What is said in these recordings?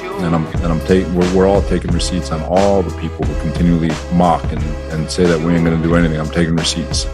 And I'm and I'm taking we're, we're all taking receipts on all the people who continually mock and, and say that we ain't gonna do anything. I'm taking receipts.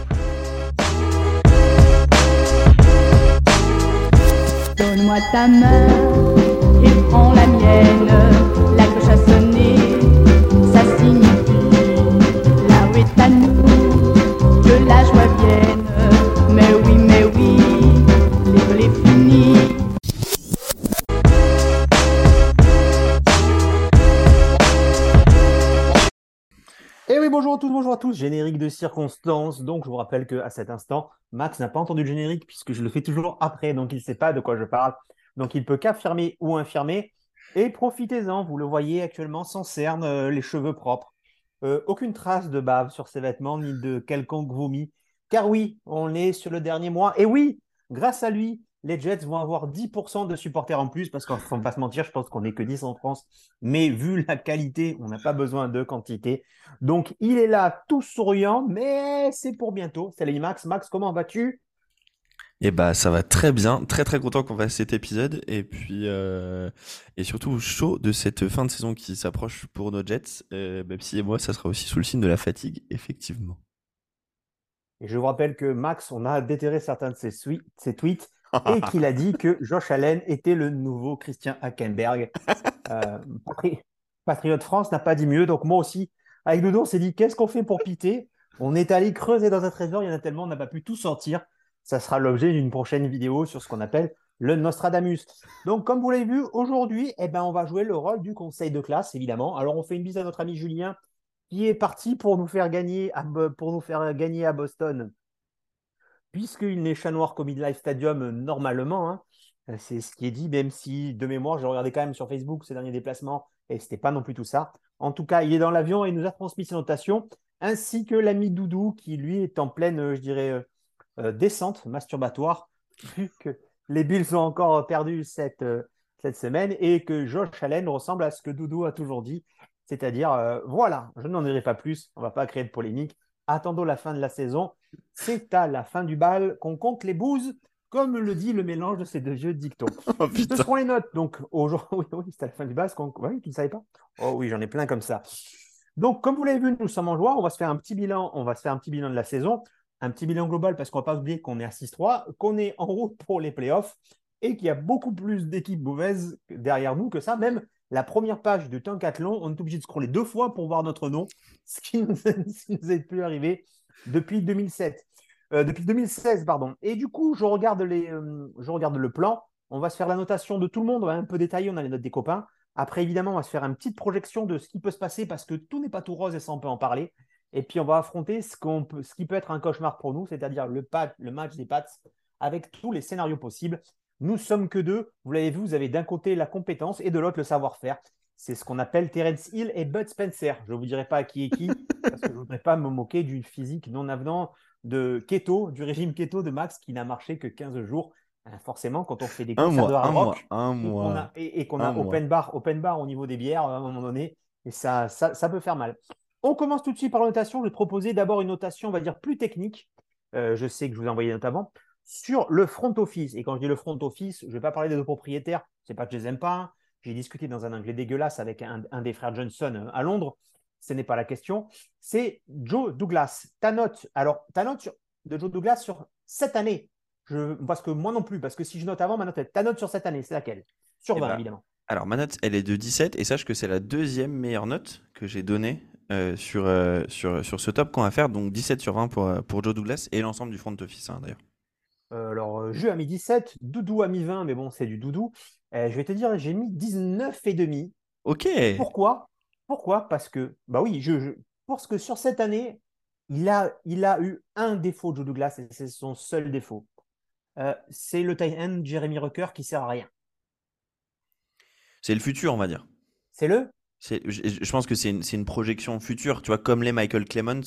Bonjour à tous. Générique de circonstance. Donc, je vous rappelle que à cet instant, Max n'a pas entendu le générique puisque je le fais toujours après, donc il ne sait pas de quoi je parle. Donc, il peut qu'affirmer ou infirmer. Et profitez-en, vous le voyez actuellement sans cerne, euh, les cheveux propres. Euh, aucune trace de bave sur ses vêtements ni de quelconque vomi. Car oui, on est sur le dernier mois. Et oui, grâce à lui, les Jets vont avoir 10% de supporters en plus parce qu'on ne va pas se mentir, je pense qu'on n'est que 10 en France. Mais vu la qualité, on n'a pas besoin de quantité. Donc, il est là, tout souriant, mais c'est pour bientôt. Salut Max. Max, comment vas-tu? Et bah ça va très bien, très très content qu'on fasse cet épisode et puis euh, et surtout chaud de cette fin de saison qui s'approche pour nos Jets. Euh, même si moi ça sera aussi sous le signe de la fatigue effectivement. Et je vous rappelle que Max, on a déterré certains de ses tweets et qu'il a dit que Josh Allen était le nouveau Christian Hackenberg. Euh, Patri- Patriote France n'a pas dit mieux, donc moi aussi, avec Doudou, on s'est dit qu'est-ce qu'on fait pour piter? On est allé creuser dans un trésor, il y en a tellement, on n'a pas pu tout sortir. Ça sera l'objet d'une prochaine vidéo sur ce qu'on appelle le Nostradamus. Donc, comme vous l'avez vu, aujourd'hui, eh ben, on va jouer le rôle du conseil de classe, évidemment. Alors, on fait une bise à notre ami Julien, qui est parti pour nous faire gagner à, Bo- pour nous faire gagner à Boston puisqu'il n'est chat noir comme Life Stadium euh, normalement, hein, euh, c'est ce qui est dit, même si de mémoire, j'ai regardé quand même sur Facebook ces derniers déplacements et c'était pas non plus tout ça. En tout cas, il est dans l'avion et il nous a transmis ses notations, ainsi que l'ami Doudou qui lui est en pleine, euh, je dirais, descente masturbatoire, vu que les Bills ont encore perdu cette, semaine et que Josh Allen ressemble à ce que Doudou a toujours dit, c'est-à-dire, voilà, je n'en dirai pas plus, on va pas créer de polémique, attendons la fin de la saison, c'est à la fin du bal qu'on compte les bouses, comme le dit le mélange de ces deux vieux dictons. Oh Ce seront les notes. Donc, aujourd'hui, oui, c'est à la fin du bal. qu'on- Oui, tu ne savais pas? Oh oui, j'en ai plein comme ça. Donc, comme vous l'avez vu, nous sommes en joie. On va se faire un petit bilan. On va se faire un petit bilan de la saison, un petit bilan global parce qu'on ne va pas oublier qu'on est à 6-3, qu'on est en route pour les playoffs et qu'il y a beaucoup plus d'équipes mauvaises derrière nous que ça. Même la première page de Tankathlon, on est obligé de scroller deux fois pour voir notre nom, ce qui nous, qui nous est plus arrivé depuis 2007. Euh, depuis 2016, pardon. Et du coup, je regarde, les, euh, je regarde le plan. On va se faire la notation de tout le monde. On va un peu détailler. On a les notes des copains. Après, évidemment, on va se faire une petite projection de ce qui peut se passer parce que tout n'est pas tout rose et ça, on peut en parler. Et puis, on va affronter ce, peut, ce qui peut être un cauchemar pour nous, c'est-à-dire le, le match des Pats avec tous les scénarios possibles. Nous sommes que deux. Vous l'avez vu, vous avez d'un côté la compétence et de l'autre le savoir-faire. C'est ce qu'on appelle Terence Hill et Bud Spencer. Je ne vous dirai pas qui est qui parce que je ne voudrais pas me moquer du physique non avenant de keto, du régime keto de Max qui n'a marché que 15 jours. Hein, Forcément, quand on fait des concerts de hard mois, et qu'on a, et- et qu'on Un a mois. open bar, open bar au niveau des bières à un moment donné, et ça, ça, ça peut faire mal. On commence tout de suite par la notation. Je vais te proposer d'abord une notation, on va dire, plus technique. Euh, je sais que je vous ai envoyé notamment sur le front office. Et quand je dis le front office, je ne vais pas parler des deux propriétaires. C'est pas que je les aime pas. hein. J'ai discuté dans un anglais dégueulasse avec un, un des frères Johnson euh, à Londres. Ce n'est pas la question. C'est Joe Douglas. Ta note, alors, ta note sur- de Joe Douglas sur cette année. Je, parce que moi non plus, parce que si je note avant, ma note est ta note sur cette année, c'est laquelle? Sur Eh 20, ben, évidemment. Alors ma note elle est de 17 et sache que c'est la deuxième meilleure note que j'ai donnée euh, sur, euh, sur, sur ce top qu'on va faire, donc 17 sur 20 pour, pour Joe Douglas et l'ensemble du front office hein, d'ailleurs. Euh, alors, Jeu a mis 17, Doudou a mis 20, mais bon, c'est du Doudou. Euh, je vais te dire, j'ai mis 19 et demi. Ok. Pourquoi? Pourquoi? Parce que, bah oui, je, je- parce que sur cette année, il a, il a eu un défaut, Joe Douglas, et c'est son seul défaut. Euh, c'est le tight end Jeremy Rucker qui sert à rien. C'est le futur on va dire. C'est le? Je, je pense que c'est une, c'est une projection future, tu vois, comme les Michael Clements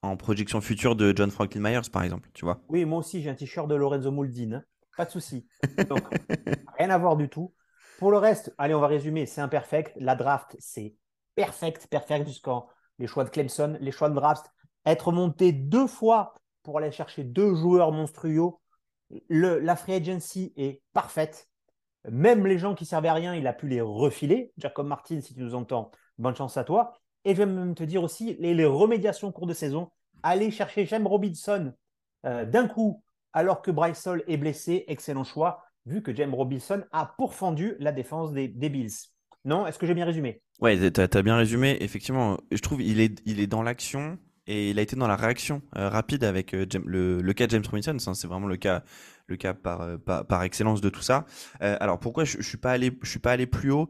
en projection future de John Franklin Myers par exemple, tu vois. Oui, moi aussi, j'ai un t-shirt de Lorenzo Muldin. Pas de souci. Donc, rien à voir du tout. Pour le reste, allez, on va résumer. C'est imperfect. La draft, c'est perfect, perfect jusqu'en les choix de Clemson, les choix de draft. Être monté deux fois pour aller chercher deux joueurs monstrueux. La free agency est parfaite. Même les gens qui servaient à rien, il a pu les refiler. Jacob Martin, si tu nous entends, bonne chance à toi. Et je vais même te dire aussi les, les remédiations au cours de saison. Aller chercher James Robinson euh, d'un coup, alors que Bryce Hall est blessé, excellent choix, vu que James Robinson a pourfendu la défense des, Bills. Non Est-ce que j'ai bien résumé? Ouais, t'as as bien résumé. Effectivement, je trouve il il est dans l'action et il a été dans la réaction euh, rapide avec euh, James- le, cas de James Robinson. Ça, C'est vraiment le cas, le cas par, euh, par, par excellence de tout ça. Alors pourquoi je, je suis pas allé, je suis pas allé plus haut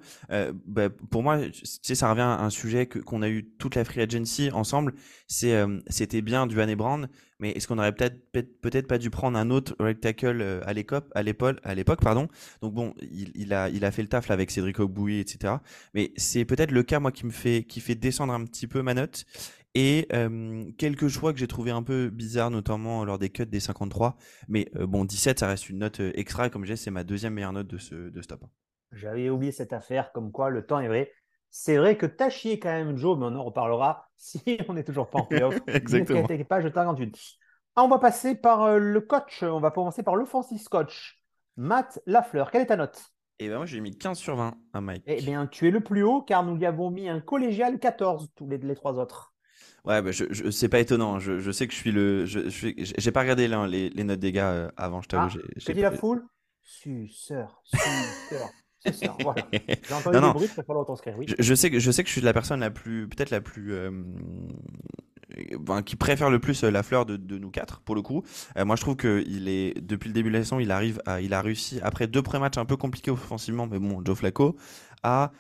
bah, Pour moi, tu sais, ça revient à un sujet qu'on a eu toute la free agency ensemble. C'est, c'était bien du Van Brand, mais est-ce qu'on aurait peut-être peut- peut-être pas dû prendre un autre right tackle à l'époque, à l'époque, à l'époque, pardon. Donc bon, il, a, il a fait le taf avec Cédric Ogboui, etc. Mais c'est peut-être le cas moi qui me fait, qui fait descendre un petit peu ma note. Et euh, quelques choix que j'ai trouvé un peu bizarres, notamment lors des cuts des 53. Mais euh, bon, 17, ça reste une note extra. Et comme disais, c'est ma deuxième meilleure note de ce de ce top. J'avais oublié cette affaire, comme quoi le temps est vrai. C'est vrai que t'as chié quand même, Joe, mais on en reparlera si on n'est toujours pas en playoff. Exactement. Ne pas, je t'inquiète. Ah, on va passer par euh, le coach. On va commencer par l'offensive coach. Matt Lafleur, quelle est ta note? Et ben moi, j'ai mis 15 sur 20 à Mike. Eh bien, tu es le plus haut car nous lui avons mis un collégial 14, tous les, les trois autres. Ouais, bah, je, je, c'est pas étonnant. Je, je sais que je suis le. je- je J'ai pas regardé là, les, les notes des gars euh, avant, je t'avoue. Ah, j'ai- j'ai dit la foule? Suceur, suceur, suceur. Voilà. J'ai entendu Non, des non. bruits, transcrire. Oui. Je, je sais que je sais que je suis la personne la plus peut-être la plus euh, ben, qui préfère le plus euh, la fleur de, de nous quatre pour le coup. Euh, moi je trouve que il est depuis le début de la saison il arrive à il a réussi après deux pré-matchs un peu compliqués offensivement mais bon Joe Flacco à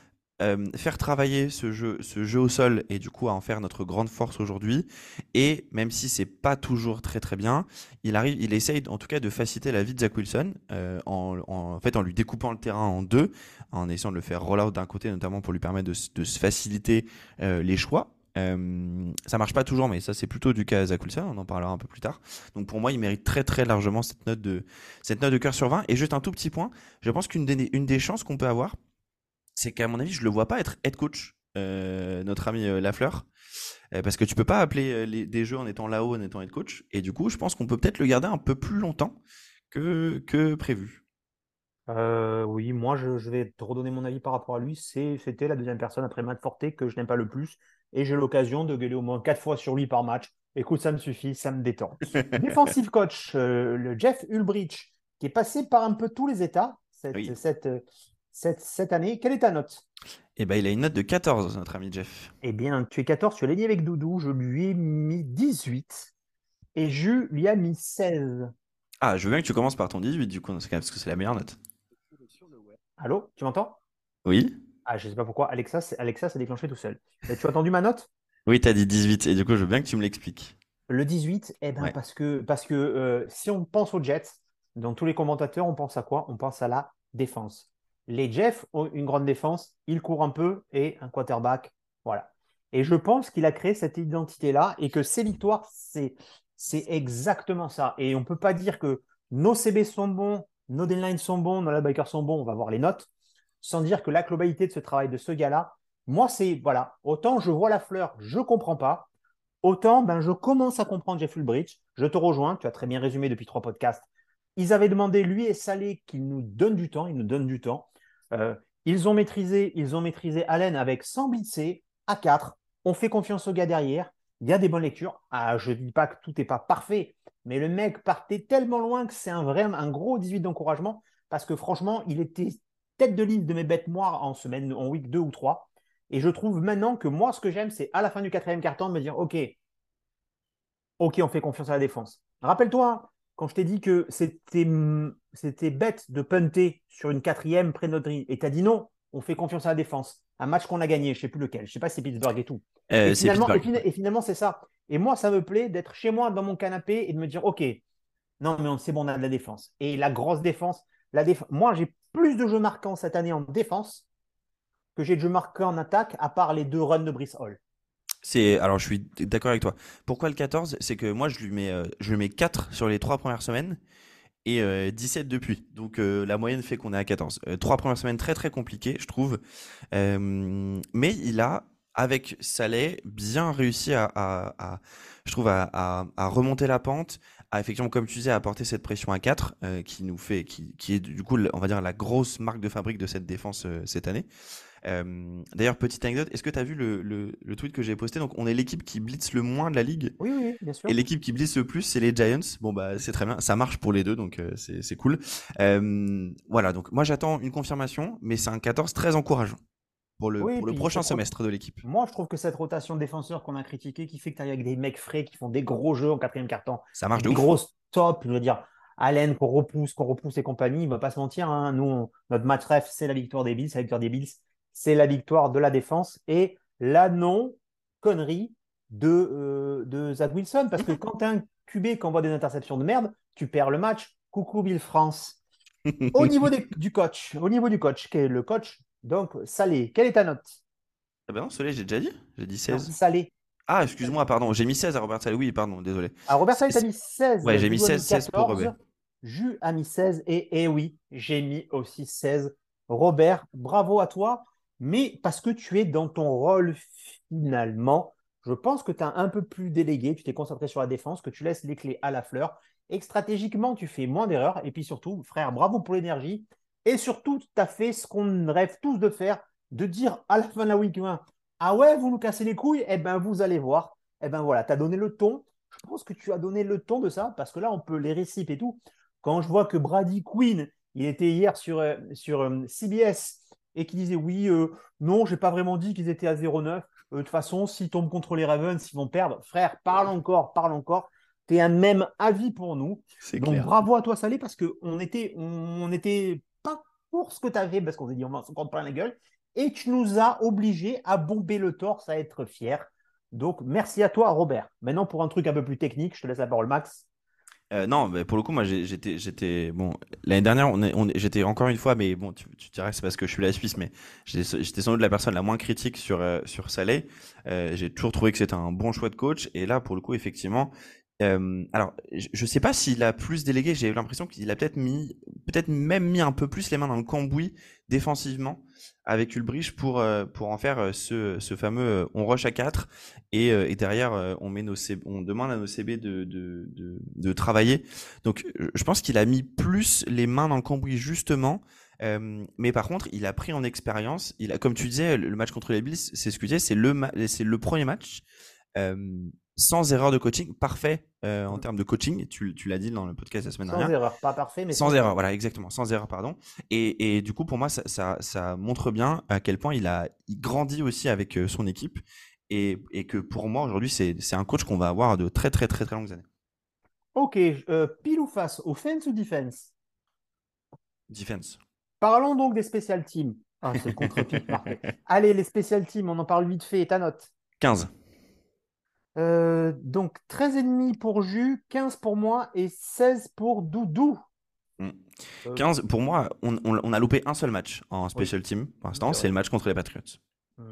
euh, faire travailler ce jeu ce jeu au sol et du coup à en faire notre grande force aujourd'hui et même si c'est pas toujours très très bien il arrive il essaye en tout cas de faciliter la vie de Zach Wilson euh, en, fait en lui découpant le terrain en deux en essayant de le faire roll out d'un côté, notamment pour lui permettre de, se faciliter euh, les choix. Ça marche pas toujours, mais ça c'est plutôt du cas à Wilson, on en parlera un peu plus tard. Donc pour moi, il mérite très très largement cette note de cette note de cœur sur 20. Et juste un tout petit point, je pense qu'une des, une des chances qu'on peut avoir, c'est qu'à mon avis, je le vois pas être head coach, euh, notre ami euh, Lafleur. Euh, parce que tu peux pas appeler les- des jeux en étant là-haut, en étant head coach. Et du coup, je pense qu'on peut peut-être le garder un peu plus longtemps que, que prévu. Euh, oui, moi je, je vais te redonner mon avis par rapport à lui. C'est, c'était la deuxième personne après Matt Forte que je n'aime pas le plus. Et j'ai l'occasion de gueuler au moins quatre fois sur lui par match. Écoute, ça me suffit, ça me détend. Defensive coach, euh, le Jeff Ulbrich, qui est passé par un peu tous les états cette, Oui. cette, cette, cette année. Quelle est ta note? Et ben, il a une note de 14, notre ami Jeff. Eh bien, tu es 14, tu es aligné avec Doudou. Je lui ai mis 18 et Ju lui a mis 16. Ah, je veux bien que tu commences par ton 18 du coup, parce que c'est la meilleure note. Allô, tu m'entends? Oui? Ah, je sais pas pourquoi. Alexa, Alexa s'est déclenché tout seul. Tu as entendu ma note? Oui, t'as dit 18, et du coup, je veux bien que tu me l'expliques. Le 18, eh ben Ouais. parce que, parce que euh, si on pense aux Jets, dans tous les commentateurs, on pense à quoi? On pense à la défense. Les Jets ont une grande défense, ils courent un peu et un quarterback. Voilà. Et je pense qu'il a créé cette identité-là et que ses victoires, c'est, exactement ça. Et on ne peut pas dire que nos CB sont bons, nos deadlines sont bons, nos linebackers sont bons, on va voir les notes, sans dire que la globalité de ce travail de ce gars-là, moi, c'est, voilà, autant je vois la fleur, je ne comprends pas. Autant, ben, je commence à comprendre Jeff Ulbrich. Je te rejoins, tu as très bien résumé depuis trois podcasts. Ils avaient demandé, lui et Salé, qu'ils nous donnent du temps. Ils nous donnent du temps. Euh, ils, ont maîtrisé, ils ont maîtrisé Allen avec 100 blitzer à 4. On fait confiance au gars derrière. Il y a des bonnes lectures. Ah, je ne dis pas que tout n'est pas parfait, mais le mec partait tellement loin que c'est un vrai, un gros 18 d'encouragement parce que franchement, il était tête de ligne de mes bêtes noires en semaine, en week 2 ou 3. Et je trouve maintenant que moi, ce que j'aime, c'est à la fin du quatrième carton de me dire, OK, OK, on fait confiance à la défense. Rappelle-toi, quand je t'ai dit que c'était, c'était bête de punter sur une quatrième près de notre grille, et tu as dit non, on fait confiance à la défense. Un match qu'on a gagné, je ne sais plus lequel, je ne sais pas si c'est Pittsburgh et tout. Euh, et, finalement, et, Pittsburgh. fina- et finalement, c'est ça. Et moi, ça me plaît d'être chez moi dans mon canapé et de me dire, OK, non, mais on- c'est bon, on a de la défense. Et la grosse défense, la déf- moi, j'ai plus de jeux marquants cette année en défense que j'ai de jeux marquants en attaque, à part les deux runs de Brice Hall. C'est, alors je suis d'accord avec toi. Pourquoi le 14? C'est que moi, je lui mets, euh, je lui mets 4 sur les 3 premières semaines et euh, 17 depuis. Donc euh, la moyenne fait qu'on est à 14. Euh, trois premières semaines très très compliquées, je trouve. Euh, mais il a, avec Saleh, bien réussi à, à- à- je trouve, à, à- à remonter la pente, a effectivement, comme tu disais, apporté cette pression à 4 qui nous fait, qui, qui, est du coup, on va dire, la grosse marque de fabrique de cette défense cette année. D'ailleurs, petite anecdote, est-ce que tu as vu le, le, tweet que j'ai posté? Donc, on est l'équipe qui blitz le moins de la ligue. Oui, oui, bien sûr. Et l'équipe qui blitz le plus, c'est les Giants. Bon, bah, c'est très bien. Ça marche pour les deux, donc c'est cool. voilà, donc moi, j'attends une confirmation, mais c'est un 14 très encourageant pour le, pour le prochain semestre de l'équipe. Moi, je trouve que cette rotation de défenseurs qu'on a critiqué, qui fait que tu avec des mecs frais qui font des gros jeux en quatrième quart-temps, ça marche de des gros top, je veux dire, Allen qu'on repousse, qu'on repousse et compagnie, il va pas se mentir. Hein. Nous, notre match ref, c'est la victoire des Bills. La victoire des Bills, c'est la victoire de la défense et la non-connerie de, euh, de Zach Wilson. Parce que quand un QB qui envoie des interceptions de merde, tu perds le match. Coucou Bill France. au niveau du coach, au niveau du coach, qui est le coach donc, Salé, quelle est ta note? Ah ben non, Salé, j'ai déjà dit. J'ai dit 16. salé. Ah, excuse-moi, pardon. J'ai mis 16 à Robert Salé. Oui, pardon, désolé. À Robert Salé, t'as mis 16. Ouais, j'ai mis 16, 16 pour Robert. Jus a mis 16 et, et oui, j'ai mis aussi 16. Robert, bravo à toi. Mais parce que tu es dans ton rôle finalement, je pense que tu as un peu plus délégué, tu t'es concentré sur la défense, que tu laisses les clés à la fleur et que stratégiquement, tu fais moins d'erreurs. Et puis surtout, frère, bravo pour l'énergie. Et surtout, tu as fait ce qu'on rêve tous de faire, de dire à la fin de la week 1, ah ouais, vous nous cassez les couilles, eh bien vous allez voir. Eh bien voilà, tu as donné le ton. Je pense que tu as donné le ton de ça, parce que là, on peut les réciter et tout. Quand je vois que Brady Quinn, il était hier sur, euh, sur euh, CBS et qui disait oui, euh, non, j'ai pas vraiment dit qu'ils étaient à 0-9. de toute façon, s'ils tombent contre les Ravens, ils vont perdre. Frère, parle encore, parle encore. Tu es un même avis pour nous. Donc bravo à toi, Salé, parce qu'on était, on était pour ce que tu avais, parce qu'on s'est dit, on va se prendre plein la gueule. Et tu nous as obligés à bomber le torse, à être fier. Donc, merci à toi, Robert. Maintenant, pour un truc un peu plus technique, je te laisse la parole, Max. Euh, non, mais pour le coup, moi, j'étais, j'étais, bon, l'année dernière, on, on j'étais encore une fois, mais bon, tu, dirais que c'est parce que je suis la Suisse, mais j'étais sans doute la personne la moins critique sur euh, sur Salé. Euh, j'ai toujours trouvé que c'était un bon choix de coach, et là, pour le coup, effectivement, euh, alors, je ne sais pas s'il a plus délégué. J'ai l'impression qu'il a peut-être mis, peut-être même mis un peu plus les mains dans le cambouis défensivement avec Ulbrich pour euh, pour en faire euh, ce, ce fameux on rush à 4 et, et derrière on met nos on demande à nos CB de, de travailler. Donc, je pense qu'il a mis plus les mains dans le cambouis justement. mais par contre, il a pris en expérience. Il a, comme tu disais, le match contre les Bills, c'est ce que tu disais, c'est le c'est le premier match sans erreur de coaching, parfait euh, en termes de coaching. Tu, tu l'as dit dans le podcast la semaine sans dernière. Sans erreur, pas parfait, mais sans, erreur. Voilà, exactement, sans erreur, pardon. Et, et du coup, pour moi, ça, ça, ça, montre bien à quel point il a il grandit aussi avec euh, son équipe et, et que pour moi aujourd'hui, c'est un coach qu'on va avoir de très très très très longues années. Ok, euh, pile ou face, offense ou defense? Defense. Parlons donc des special teams. Ah, c'est contre parfait. Allez, les special teams, on en parle vite fait. Ta note 15. Euh, donc 13,5 pour Jus, 15 pour moi et 16 pour Doudou. 15, hmm. euh, pour moi, on, a loupé un seul match en special team pour l'instant, c'est le match contre les Patriots.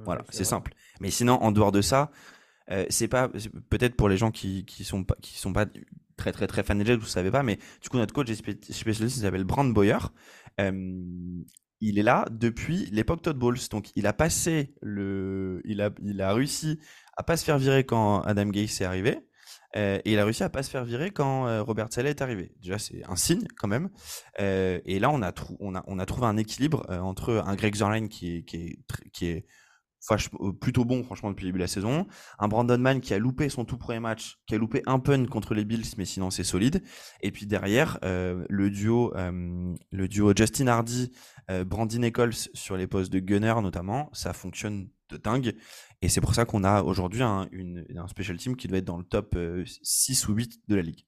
Voilà, c'est simple. Mais sinon, en dehors de ça, euh, c'est pas peut-être pour les gens qui, qui sont pas qui sont pas très très très fans de Jets, vous savez pas, mais du coup notre coach spécialiste s'appelle Brand Boyer. Il est là depuis l'époque Todd Bowles, donc il a passé le, il a il a réussi à pas se faire virer quand Adam Gase est arrivé. Euh, et il a réussi à pas se faire virer quand euh, Robert Saleh est arrivé. Déjà, c'est un signe quand même. Euh, et là, on a, on, a, on a trouvé un équilibre entre un Greg Zerline qui est, qui est, qui est plutôt bon, franchement, depuis le début de la saison. Un Brandon Mann qui a loupé son tout premier match, qui a loupé un pun contre les Bills, mais sinon c'est solide. Et puis derrière, le duo, le duo Justin Hardy, Brandon Nichols sur les postes de gunner notamment, ça fonctionne de dingue. Et c'est pour ça qu'on a aujourd'hui un, special team qui doit être dans le top 6 euh, ou 8 de la ligue.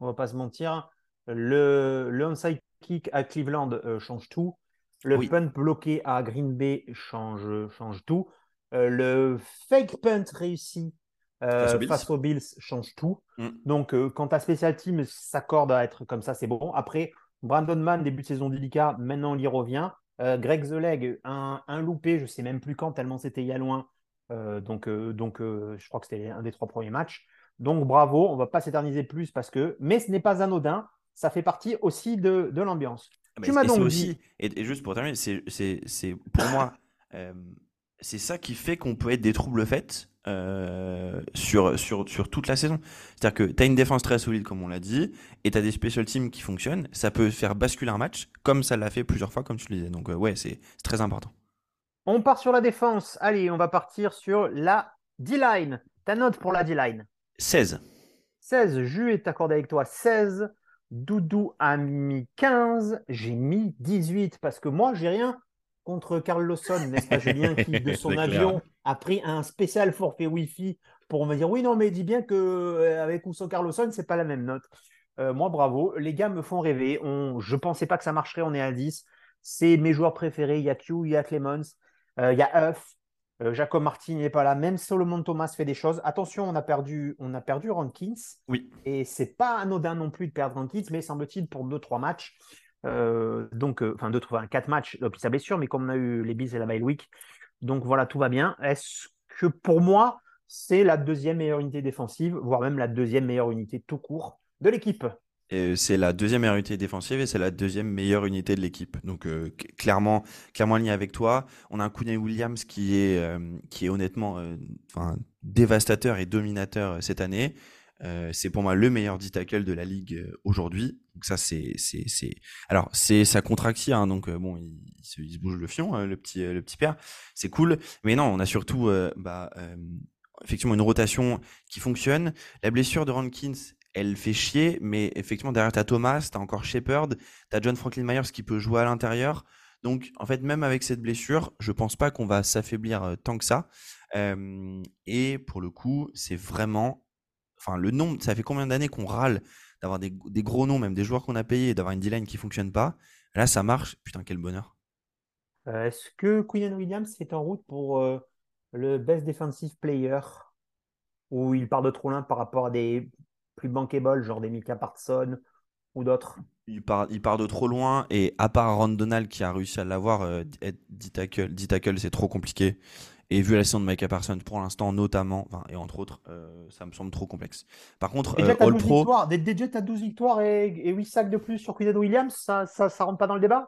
On va pas se mentir, le, le onside kick à Cleveland euh, change tout. Le punt bloqué à Green Bay change, change tout. Euh, le fake punt réussi face aux, Bills change tout. Mm. Donc, quand ta special team s'accorde à être comme ça, c'est bon. Après, Brandon Mann, début de saison délicat, maintenant il y revient. Greg The Leg, un, un, loupé, je ne sais même plus quand, tellement c'était il y a loin. Euh, donc, euh, donc euh, je crois que c'était un des trois premiers matchs. Donc bravo, on va pas s'éterniser plus parce que, mais ce n'est pas anodin, ça fait partie aussi de, de l'ambiance. Ah, tu m'as donc aussi, et, juste pour terminer, c'est pour moi, c'est ça qui fait qu'on peut être des troubles faits euh, sur, sur, sur toute la saison. C'est-à-dire que tu as une défense très solide, comme on l'a dit, et tu as des special teams qui fonctionnent. Ça peut faire basculer un match, comme ça l'a fait plusieurs fois, comme tu le disais. Donc, euh, ouais, c'est très important. On part sur la défense. Allez, on va partir sur la D-line. Ta note pour la D-line? 16. 16. Jus est accordé avec toi 16. Doudou a mis 15. J'ai mis 18 parce que moi, j'ai rien contre Carl Lawson, n'est-ce pas, Julien, qui de son avion a pris un spécial forfait Wi-Fi pour me dire oui, non, mais dis bien que euh, avec ou sans Carl Lawson, c'est pas la même note. Euh, moi, bravo. Les gars me font rêver. On... Je pensais pas que ça marcherait. On est à 10. C'est mes joueurs préférés. Il y a Q, il y a Clemens, euh, il y a Huff. Jacob Martin n'est pas là. Même Solomon Thomas fait des choses. Attention, on a perdu, on a perdu Rankins. Oui. Et c'est pas anodin non plus de perdre Rankins, mais semble-t-il pour 2-3 matchs. Euh, donc, euh, enfin, deux, trois, quatre matchs depuis sa blessure, mais comme on a eu les Bills et la bye week, donc voilà, tout va bien. Est-ce que pour moi, c'est la deuxième meilleure unité défensive, voire même la deuxième meilleure unité tout court de l'équipe? C'est la deuxième unité défensive et c'est la deuxième meilleure unité de l'équipe. Donc euh, clairement, clairement aligné avec toi. On a un Kounay Williams qui est, qui est honnêtement dévastateur et dominateur cette année. Euh, c'est pour moi le meilleur d tackle de la ligue euh, aujourd'hui. Donc ça, c'est, c'est. Alors, c'est sa contractie, hein, donc euh, bon, il, se, il, se, bouge le fion, le, petit, le petit père. C'est cool. Mais non, on a surtout bah, effectivement une rotation qui fonctionne. La blessure de Rankins, elle fait chier, mais effectivement, derrière, t'as Thomas, t'as encore Shepard, t'as John Franklin Myers qui peut jouer à l'intérieur. Donc, en fait, même avec cette blessure, je pense pas qu'on va s'affaiblir tant que ça. et pour le coup, c'est vraiment enfin le nombre, ça fait combien d'années qu'on râle d'avoir des, gros noms, même des joueurs qu'on a payés, d'avoir une D-line qui fonctionne pas? Là, ça marche. Putain, quel bonheur. Euh, est-ce que Quinn Williams est en route pour euh, le best defensive player? Ou il part de trop loin par rapport à des plus bankable, genre des Mika Parson ou d'autres il part, il part de trop loin et à part Ron Donald qui a réussi à l'avoir, euh, tackle, tackle c'est trop compliqué. Et vu la saison de Micah Parsons pour l'instant, notamment, et entre autres, euh, ça me semble trop complexe. Par contre, déjà, euh, All Pro. Victoires, déjà, tu as 12 victoires et, et, 8 sacs de plus sur Quided Williams, ça, ça, ça rentre pas dans le débat?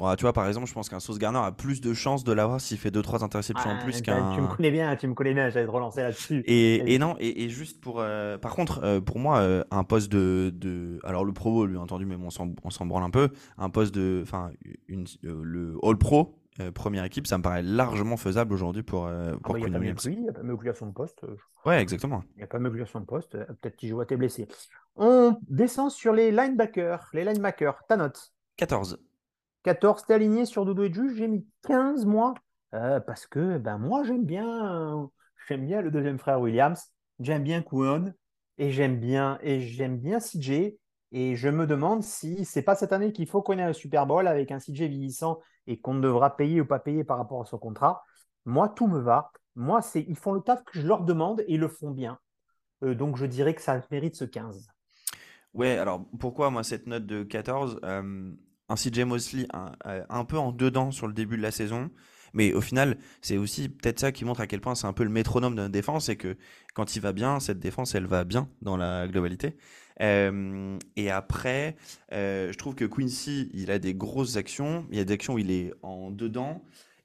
Ouais, tu vois, par exemple, je pense qu'un Sauce Garner a plus de chances de l'avoir s'il fait 2-3 interceptions en plus qu'un. Tu me connais bien, tu me connais bien, j'allais te relancer là-dessus. Et, et, non, et, et juste pour. Euh, par contre, euh, pour moi, euh, un poste de, de. Alors, le Pro, lui, entendu, mais bon, on s'en branle un peu. Un poste de. Enfin, le All Pro, euh, première équipe, ça me paraît largement faisable aujourd'hui pour, euh, ah pour bah, Il n'y a, pas de poste. Ouais, exactement. Il n'y a pas de de poste. Peut-être qu'il joue à tes blessés. On descend sur les linebackers. Les linebackers, ta note 14. 14, t'es aligné sur Dodo et Juge. J'ai mis 15, moi. parce que ben, moi, j'aime bien, j'aime bien le deuxième frère Williams. J'aime bien Kwon. Et j'aime bien, et j'aime bien CJ. Et je me demande si c'est pas cette année qu'il faut qu'on ait un Super Bowl avec un CJ vieillissant et qu'on devra payer ou pas payer par rapport à son contrat. Moi, tout me va. Moi, c'est ils font le taf que je leur demande et ils le font bien. Euh, donc, je dirais que ça mérite ce 15. Ouais, alors pourquoi moi cette note de 14 euh, Un CJ Mosley un, euh, un, peu en dedans sur le début de la saison, mais au final, c'est aussi peut-être ça qui montre à quel point c'est un peu le métronome de notre défense et que quand il va bien, cette défense, elle va bien dans la globalité. Euh, et après, euh, je trouve que Quincy, il a des grosses actions. Il y a des actions où il est en dedans.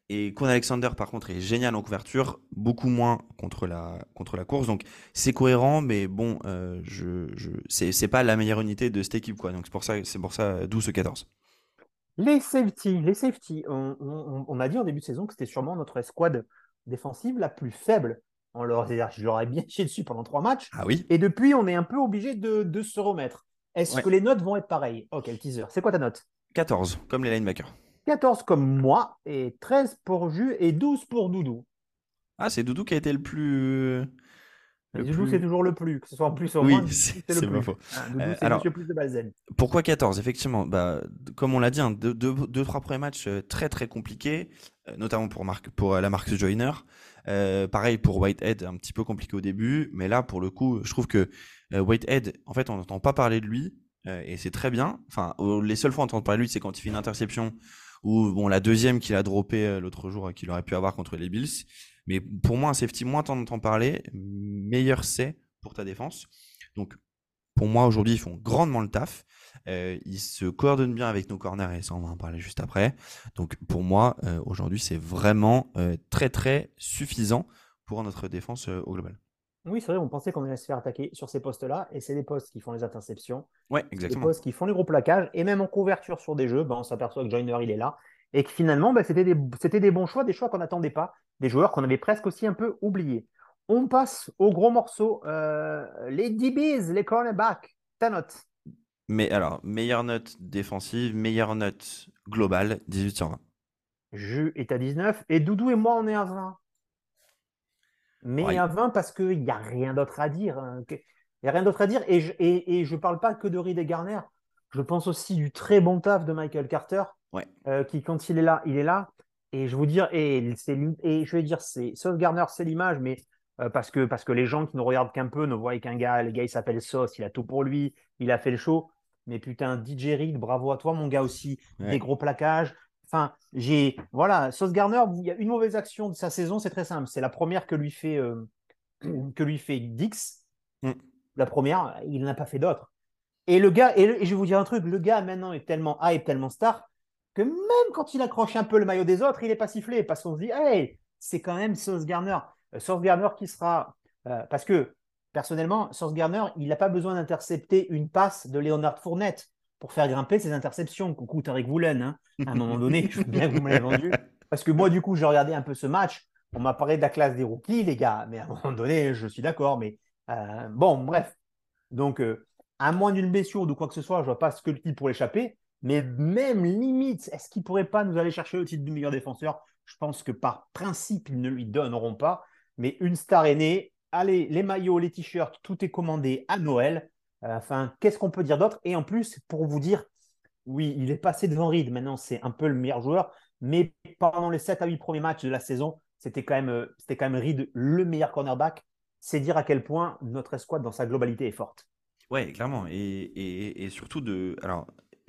Et Con Alexander, par contre, est génial en couverture, beaucoup moins contre la, contre la course. Donc, c'est cohérent, mais bon, euh, je, c'est pas la meilleure unité de cette équipe. Quoi. Donc, c'est pour ça, pour ça 12 14. Les safety, les safety. On, on, on, a dit en début de saison que c'était sûrement notre escouade défensive la plus faible on leur, je leur ai bien chié dessus pendant trois matchs. Ah oui. Et depuis, on est un peu obligé de, se remettre. Est-ce que les notes vont être pareilles? Ok, le teaser. C'est quoi ta note? 14, comme les linebackers. 14 comme moi, et 13 pour Jus, et 12 pour Doudou. Ah, c'est Doudou qui a été le plus. Le Doudou, c'est toujours le plus, que ce soit en plus ou en oui, c'est le plus. Faux. Ah, Doudou, euh, alors, plus de Balzen. Pourquoi 14 Effectivement, bah, comme on l'a dit, hein, deux, deux, trois premiers matchs euh, très très compliqués, euh, notamment pour, Marc, pour la marque Joiner. Euh, pareil pour Whitehead, un petit peu compliqué au début, mais là pour le coup, je trouve que euh, Whitehead, en fait, on n'entend pas parler de lui euh, et c'est très bien. Enfin, les seules fois on entend parler de lui, c'est quand il fait une interception ou bon la deuxième qu'il a droppé l'autre jour qu'il aurait pu avoir contre les Bills. Mais pour moi, un safety moins t'en entends parler, meilleur c'est pour ta défense. Donc pour moi aujourd'hui, ils font grandement le taf. Euh, il se coordonne bien avec nos corners et ça on va en parler juste après. Donc pour moi euh, aujourd'hui c'est vraiment euh, très très suffisant pour notre défense au global. Oui, c'est vrai, on pensait qu'on allait se faire attaquer sur ces postes-là, et c'est les postes qui font les interceptions, Ouais, les exactement. postes qui font les gros plaquages, et même en couverture sur des jeux, ben, on s'aperçoit que Joyner, il est là, et que finalement, ben, c'était des, bons choix, des choix qu'on n'attendait pas, des joueurs qu'on avait presque aussi un peu oubliés. On passe au gros morceau, euh, les DBs, les cornerbacks, ta note. Mais alors, meilleure note défensive, meilleure note globale, 18 sur 20. Jus est à 19, et Doudou et moi, on est à 20. Mais Ouais. à 20 parce qu'il n'y a rien d'autre à dire. hein. Il n'y a rien d'autre à dire. Et je et, et je parle pas que de Reed et Garner. Je pense aussi du très bon taf de Michael Carter, Ouais. euh, qui, quand il est là, il est là. Et je vous dire, et, et je vais dire, c'est Sauce Garner, c'est l'image, mais euh, parce, que, parce que les gens qui nous regardent qu'un peu ne voient qu'un gars, le gars, il s'appelle Sauce, il a tout pour lui, il a fait le show. Mais putain, DJ Reed, bravo à toi, mon gars aussi. Ouais. Des gros plaquages. Enfin, j'ai. Voilà, Sauce Garner, il y a une mauvaise action de sa saison, c'est très simple. C'est la première que lui fait, euh, que lui fait Dix. Mm. La première, il n'a pas fait d'autres. Et le gars, et, le- et je vais vous dire un truc, le gars maintenant est tellement hype, tellement star, que même quand il accroche un peu le maillot des autres, il n'est pas sifflé parce qu'on se dit, hey, c'est quand même Sauce Garner. Euh, Sauce Garner qui sera. euh, parce que, personnellement, Sauce Garner, il n'a pas besoin d'intercepter une passe de Leonard Fournette pour faire grimper ses interceptions. Coucou Tariq Woolen, hein. à un moment donné, je veux bien que vous me vendu. Parce que moi, du coup, j'ai regardé un peu ce match. On m'a parlé de la classe des rookies, les gars. Mais à un moment donné, je suis d'accord. Mais euh, bon, bref. Donc, à moins d'une blessure ou de quoi que ce soit, je vois pas ce que le type pour l'échapper. Mais même limite, est-ce qu'il pourrait pas nous aller chercher le titre du meilleur défenseur? Je pense que par principe, ils ne lui donneront pas. Mais une star est née. Allez, les maillots, les t-shirts, tout est commandé à Noël. Euh, Enfin, qu'est-ce qu'on peut dire d'autre? Et en plus, pour vous dire, oui, il est passé devant Reed. Maintenant, c'est un peu le meilleur joueur. Mais pendant les 7 à 8 premiers matchs de la saison, c'était quand même, euh, quand même Reed le meilleur cornerback. C'est dire à quel point notre escouade dans sa globalité est forte. Ouais, clairement. Et, et, et surtout de. Alors,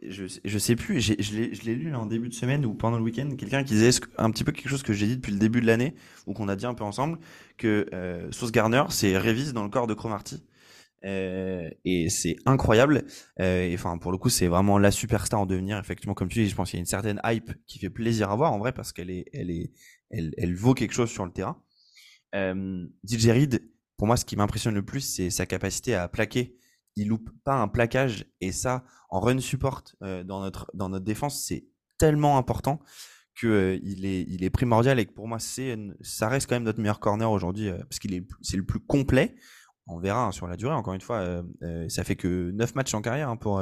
je, je sais plus, je l'ai lu là, en début de semaine ou pendant le week-end, quelqu'un qui disait un petit peu quelque chose que j'ai dit depuis le début de l'année, ou qu'on a dit un peu ensemble, que euh, Sauce Garner, c'est Révis dans le corps de Cromarty. Euh, et c'est incroyable. Euh, et enfin, pour le coup, c'est vraiment la superstar en devenir. Effectivement, comme tu dis, je pense qu'il y a une certaine hype qui fait plaisir à voir en vrai parce qu'elle est, elle est, elle, elle vaut quelque chose sur le terrain. Euh, DJ pour moi, ce qui m'impressionne le plus, c'est sa capacité à plaquer. Il loupe pas un plaquage et ça, en run support euh, dans notre dans notre défense, c'est tellement important que euh, il est il est primordial et que pour moi, c'est ça reste quand même notre meilleur corner aujourd'hui euh, parce qu'il est c'est le plus complet. On verra hein, sur la durée. Encore une fois, ça fait que 9 matchs en carrière hein, pour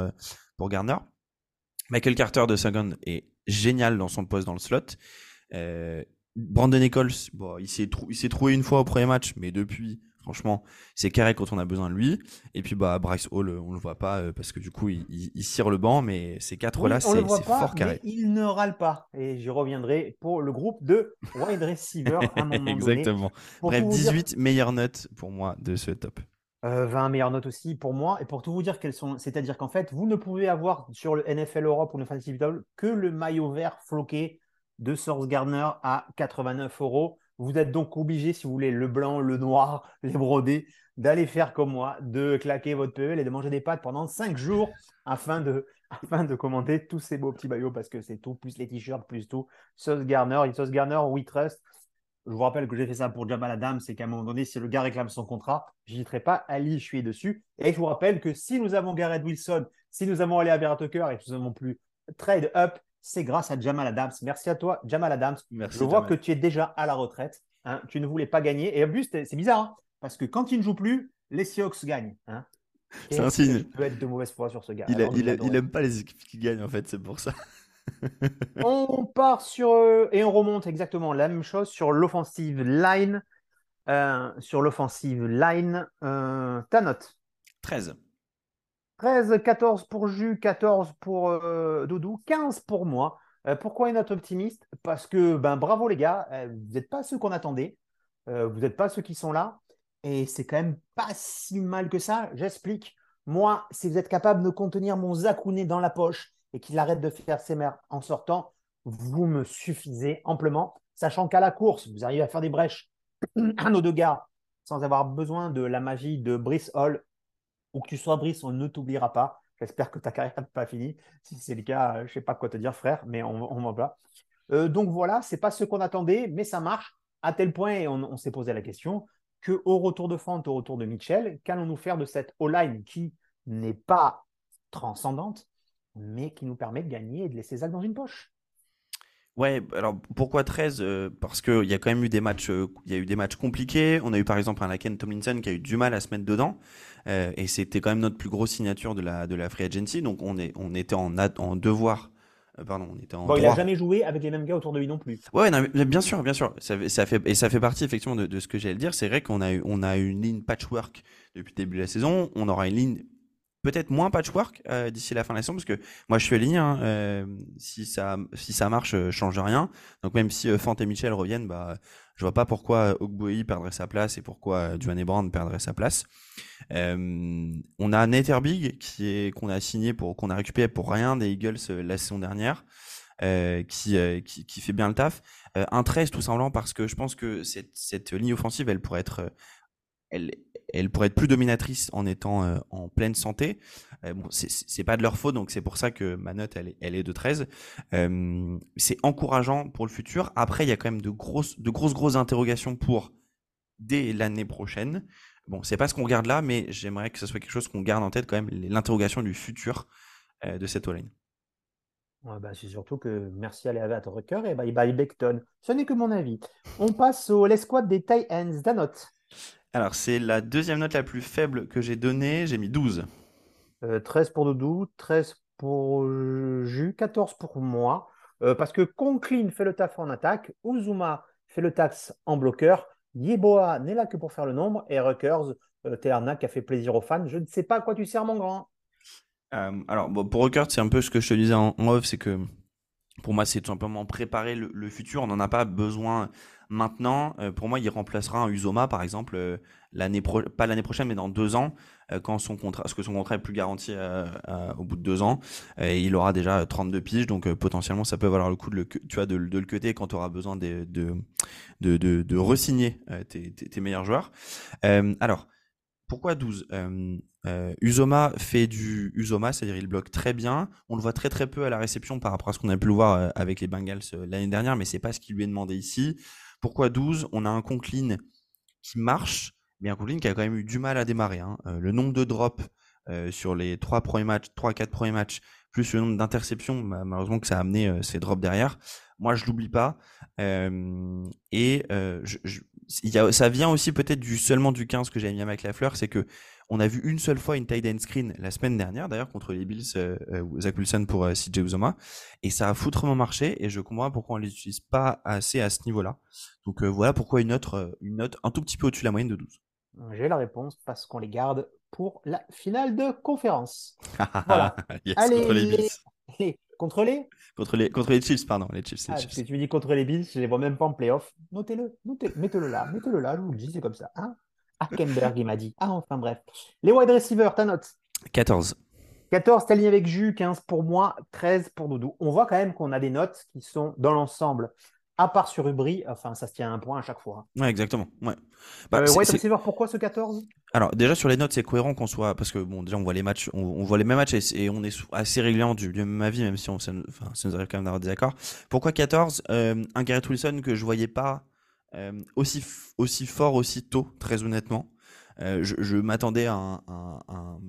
pour Garner. Michael Carter de Second est génial dans son poste dans le slot. Brandon Eccles, bon, il s'est trou- il s'est trouvé une fois au premier match, mais depuis, franchement, c'est carré quand on a besoin de lui. Et puis bah Bryce Hall, euh, on le voit pas euh, parce que du coup, il, il, il cire le banc, mais ces quatre là, Oui, c'est fort carré. mais il ne râle pas. Et j'y reviendrai pour le groupe de wide receiver à un moment donné. Exactement. Bref, tout vous dire- 18 meilleures notes pour moi de ce top. Euh, 20 meilleures notes aussi pour moi. Et pour tout vous dire qu'elles sont. C'est-à-dire qu'en fait, vous ne pouvez avoir sur le NFL Europe ou le Fantasy Football que le maillot vert floqué de Source Gardner à 89 euros. Vous êtes donc obligé, si vous voulez, le blanc, le noir, les brodés, d'aller faire comme moi, de claquer votre PEL et de manger des pâtes pendant 5 jours afin de, afin de commenter tous ces beaux petits maillots parce que c'est tout, plus les t-shirts, plus tout. Sauce Garner, et Sauce Garner, We Trust. Je vous rappelle que j'ai fait ça pour Jamal Adams, c'est qu'à un moment donné, si le gars réclame son contrat, j'hésiterai pas à l'y chier dessus. Et je vous rappelle que si nous avons Garrett Wilson, si nous avons allé à Vera Tucker et que nous avons plus trade up, c'est grâce à Jamal Adams. Merci à toi, Jamal Adams. Merci. Je vois Jamal. que tu es déjà à la retraite. hein. Tu ne voulais pas gagner. Et en plus, c'est bizarre, hein, parce que quand il ne joue plus, les Seahawks gagnent. hein. C'est un signe. je peux être de mauvaise foi sur ce gars? il, a- il, il aime pas les équipes qui gagnent en fait, c'est pour ça. On part sur euh, et on remonte exactement la même chose sur l'offensive line. Euh, sur l'offensive line, euh, ta note 13. 13, 14 pour Jus, 14 pour euh, Doudou, 15 pour moi. Euh, pourquoi une note optimiste? Parce que ben bravo les gars, euh, vous n'êtes pas ceux qu'on attendait, Euh, vous n'êtes pas ceux qui sont là, et c'est quand même pas si mal que ça. J'explique. Moi, si vous êtes capable de contenir mon Zakouné dans la poche et qu'il arrête de faire ses mères en sortant, vous me suffisez amplement, sachant qu'à la course, vous arrivez à faire des brèches à nos deux gars sans avoir besoin de la magie de Brice Hall ou que tu sois Brice, on ne t'oubliera pas. J'espère que ta carrière n'est pas finie. Si c'est le cas, euh, je ne sais pas quoi te dire, frère, mais on, on va pas. Euh, donc voilà, c'est pas ce qu'on attendait, mais ça marche. À tel point, et on, s'est posé la question, que au retour de Font, au retour de Mitchell, qu'allons-nous faire de cette O-line qui n'est pas transcendante, mais qui nous permet de gagner et de laisser Zach dans une poche? Ouais, alors pourquoi 13 euh, Parce qu'il y a quand même eu des matchs, euh, il y a eu des matchs compliqués. On a eu par exemple un Laken Tomlinson qui a eu du mal à se mettre dedans, euh, et c'était quand même notre plus grosse signature de la de la free agency. Donc on est on était en ad- en devoir, euh, pardon, on était en Bon, il n'a jamais joué avec les mêmes gars autour de lui non plus. Ouais, non, bien sûr, bien sûr. Ça, fait- ça fait, et ça fait partie effectivement de, de ce que j'allais dire. C'est vrai qu'on a, eu- on a une ligne patchwork depuis le début de la saison. On aura une ligne peut-être moins patchwork euh, d'ici la fin de la saison parce que moi je suis aligné. Hein, euh, si, ça, si ça marche, euh, change rien. Donc même si euh, Fant et Michel reviennent, bah, je vois pas pourquoi euh, Ogbuei perdrait sa place et pourquoi Duane Brand perdrait sa place. On a Netherbig qui est qu'on a signé pour qu'on a récupéré pour rien des Eagles la saison dernière, qui, qui qui fait bien le taf. Un 13 tout simplement parce que je pense que cette cette ligne offensive elle pourrait être elle elle pourrait être plus dominatrice en étant euh, en pleine santé. Euh, bon, c'est- pas de leur faute, donc c'est pour ça que ma note elle est, de 13. Euh, c'est encourageant pour le futur. Après, il y a quand même de grosses, de grosses, grosses interrogations pour dès l'année prochaine. Bon, c'est pas ce qu'on regarde là, mais j'aimerais que ce soit quelque chose qu'on garde en tête quand même, l'interrogation du futur euh, de cette O-line. Ouais, bah, c'est surtout que merci à Leavat Rucker et bye bye Beckton. Ce n'est que mon avis. On passe au l'escouade des Titans d'Anote. Alors, c'est la deuxième note la plus faible que j'ai donnée. J'ai mis 12. Euh, 13 pour Doudou, 13 pour euh, Jus, 14 pour moi. Euh, parce que Conklin fait le taf en attaque, Uzuma fait le tax en bloqueur, Yeboah n'est là que pour faire le nombre, et Ruckers, euh, Telerna qui a fait plaisir aux fans. Je ne sais pas à quoi tu sers, mon grand. Euh, alors, bon, pour Ruckert, c'est un peu ce que je te disais en, en off, c'est que pour moi, c'est tout simplement préparer le, le futur. On n'en a pas besoin maintenant. Euh, pour moi, il remplacera un Uzoma, par exemple, euh, l'année pro- pas l'année prochaine, mais dans deux ans, euh, quand son contrat, parce que son contrat est plus garanti euh, euh, au bout de deux ans, et il aura déjà 32 piges, donc potentiellement, ça peut valoir le coup de le, tu vois, de, de le cutter quand tu auras besoin de, de, de, de, de re-signer tes, tes, tes meilleurs joueurs. Alors, pourquoi 12 euh, euh, Uzoma fait du Uzoma, c'est-à-dire il bloque très bien. On le voit très très peu à la réception par rapport à ce qu'on a pu le voir euh, avec les Bengals euh, l'année dernière, mais c'est pas ce qui lui est demandé ici. Pourquoi 12 On a un Conklin qui marche, mais un Conklin qui a quand même eu du mal à démarrer. hein. Euh, le nombre de drops sur les trois premiers matchs, trois quatre premiers matchs, plus le nombre d'interceptions, ma- malheureusement que ça a amené ces drops derrière. Moi, je l'oublie pas. Et je, y a, ça vient aussi peut-être du seulement du 15 que j'avais mis à Mac Lafleur, c'est que on a vu une seule fois une tight end screen la semaine dernière, d'ailleurs contre les Bills, euh, euh, Zach Wilson pour euh, CJ Uzoma, et ça a foutrement marché. Et je comprends pourquoi on les utilise pas assez à ce niveau-là. Donc euh, voilà pourquoi une note, une note un tout petit peu au-dessus de la moyenne de 12. J'ai la réponse parce qu'on les garde pour la finale de conférence. Voilà. Yes, Allez, les les- contre les? Contre les contre les Chiefs, pardon, les Chiefs, les Ah, Chiefs. parce que tu me dis contre les Bills, je les vois même pas en playoff. Notez-le, notez, mettez-le là, mettez-le là, je vous le dis, c'est comme ça. Hein Hackenberg, il m'a dit. Ah, enfin bref. Les wide receivers, ta note 14. 14, t'es aligné avec Jus, 15 pour moi, 13 pour Doudou. On voit quand même qu'on a des notes qui sont dans l'ensemble, à part sur Ubri, enfin ça se tient à un point à chaque fois. Ouais, exactement. Ouais. Bah, Euh, receiver, pourquoi ce 14 Alors déjà sur les notes c'est cohérent qu'on soit parce que bon déjà on voit les matchs on, on voit les mêmes matchs et, et on est assez régulièrement du, du même avis même si on ça, nous- enfin, ça nous arrive quand même d'avoir des accords. Pourquoi 14 Euh, Un Garrett Wilson que je voyais pas euh, aussi aussi fort aussi tôt très honnêtement. Euh, je je m'attendais à un, un, un-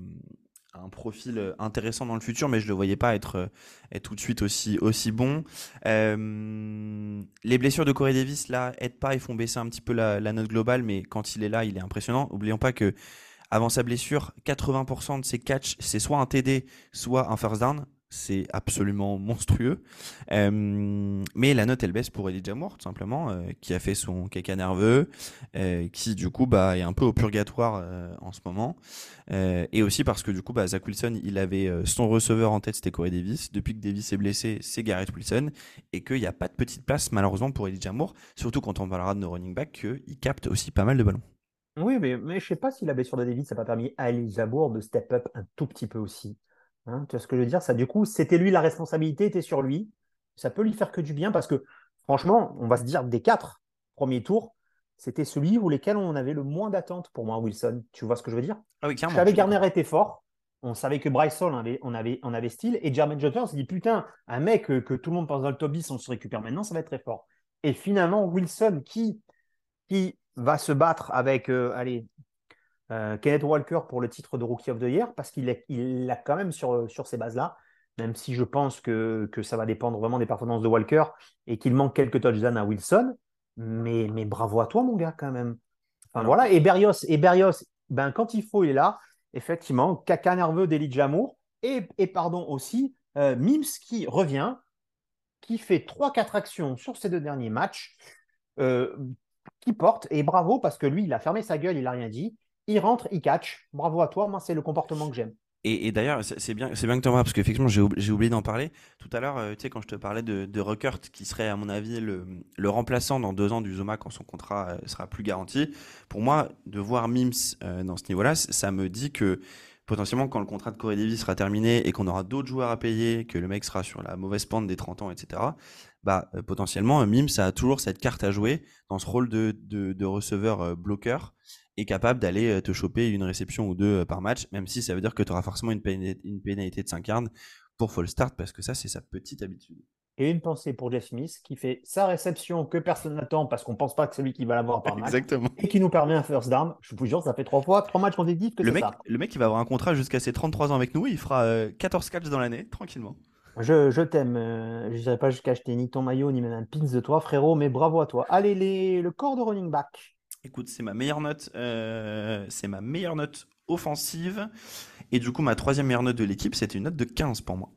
un profil intéressant dans le futur mais je le voyais pas être euh, être tout de suite aussi aussi bon. Euh, les blessures de Corey Davis là aident pas et font baisser un petit peu la, la note globale, mais quand il est là, il est impressionnant. Oublions pas que avant sa blessure, 80% de ses catchs, c'est soit un TD, soit un first down. C'est absolument monstrueux. Euh, mais la note, elle baisse pour Elijah Moore, tout simplement, euh, qui a fait son caca nerveux, euh, qui du coup bah, est un peu au purgatoire en ce moment. Et aussi parce que du coup, bah, Zach Wilson, il avait son receveur en tête, c'était Corey Davis. Depuis que Davis est blessé, c'est Garrett Wilson. Et qu'il n'y a pas de petite place, malheureusement, pour Elijah Moore. Surtout quand on parlera de nos running backs, qu'il capte aussi pas mal de ballons. Oui, mais, mais je sais pas si la blessure de David, ça n'a pas permis à Ali Jabour de step up un tout petit peu aussi. Hein, tu vois ce que je veux dire? Ça, Du coup, c'était lui, la responsabilité était sur lui. Ça peut lui faire que du bien parce que, franchement, on va se dire, des quatre premiers tours, c'était celui où lesquels on avait le moins d'attente pour moi, Wilson. Tu vois ce que je veux dire? Ah oui, Je savais Garner était fort. On savait que Bryson, on avait, on avait, on avait style. Et Jermaine Johnson, on s'est dit, putain, un mec que, que tout le monde pense dans le top 10, on se récupère maintenant, ça va être très fort. Et finalement, Wilson, qui qui va se battre avec euh, allez, euh, Kenneth Walker pour le titre de Rookie of the Year, parce qu'il il l'a quand même sur, sur ces bases-là, même si je pense que, que ça va dépendre vraiment des performances de Walker et qu'il manque quelques touchdowns à Wilson. Mais, mais bravo à toi, mon gars, quand même. Enfin, voilà. Et Berrios, et Berrios ben, quand il faut, il est là. Effectivement, caca nerveux d'Elijah Moore. Et, et pardon aussi, euh, Mims qui revient, qui fait 3-4 actions sur ces deux derniers matchs, euh, qui porte. Et bravo, parce que lui, il a fermé sa gueule, il n'a rien dit. Il rentre, il catch. Bravo à toi, moi, c'est le comportement que j'aime. Et, d'ailleurs, c'est bien, c'est bien que tu en parles parce qu'effectivement, j'ai oub- j'ai oublié d'en parler. Tout à l'heure, euh, tu sais, quand je te parlais de, de Ruckert, qui serait, à mon avis, le, remplaçant dans deux ans du Zoma quand son contrat euh, sera plus garanti, pour moi, de voir Mims euh, dans ce niveau-là, ça me dit que potentiellement, quand le contrat de Corey Davis sera terminé et qu'on aura d'autres joueurs à payer, que le mec sera sur la mauvaise pente des 30 ans, etc., bah, potentiellement, Mims a toujours cette carte à jouer dans ce rôle de, de, receveur bloqueur est capable d'aller euh, te choper une réception ou deux euh, par match, même si ça veut dire que tu auras forcément une, pénalité, une pénalité de 5 yards pour fall start, parce que ça, c'est sa petite habitude. Et une pensée pour Jeff Smith, qui fait sa réception que personne n'attend parce qu'on ne pense pas que c'est lui qui va l'avoir par match. Exactement. Et qui nous permet un first down. Je vous jure, ça fait trois fois, trois matchs consécutifs que Le mec, ça. le mec, il va avoir un contrat jusqu'à ses 33 ans avec nous, il fera euh, 14 catchs dans l'année, tranquillement. Je, je t'aime. euh, je n'irai pas jusqu'à acheter ni ton maillot, ni même un pins de toi, frérot, mais bravo à toi. Allez, les, le corps de running back. Écoute, c'est ma meilleure note, euh, c'est ma meilleure note offensive. Et du coup, ma troisième meilleure note de l'équipe, c'était une note de 15 pour moi.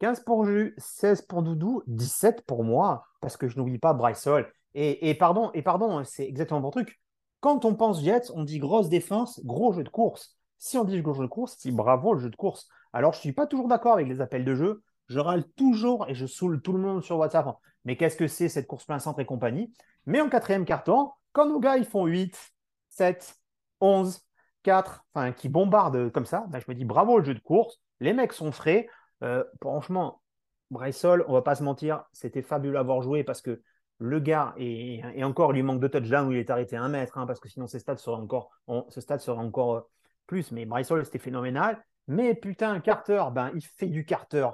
15 pour Jus, 16 pour Doudou, 17 pour moi, parce que je n'oublie pas Bryce Hall. Et, pardon, et pardon, c'est exactement mon truc. Quand on pense Jets, on dit grosse défense, gros jeu de course. Si on dit gros jeu de course, c'est bravo le jeu de course. Alors, je ne suis pas toujours d'accord avec les appels de jeu. Je râle toujours et je saoule tout le monde sur WhatsApp. Mais qu'est-ce que c'est cette course plein centre et compagnie? Mais en quatrième carton, quand nos gars ils font 8, 7, 11, 4, enfin qui bombardent comme ça, ben, je me dis bravo le jeu de course. Les mecs sont frais. Euh, franchement, Hall, on va pas se mentir, c'était fabuleux à avoir joué parce que le gars, et, et encore, il lui manque deux touchdowns où il est arrêté à un mètre, hein, parce que sinon, ses stats seraient encore, ce stade serait encore plus. Mais Hall, c'était phénoménal. Mais putain, Carter, ben, il fait du Carter.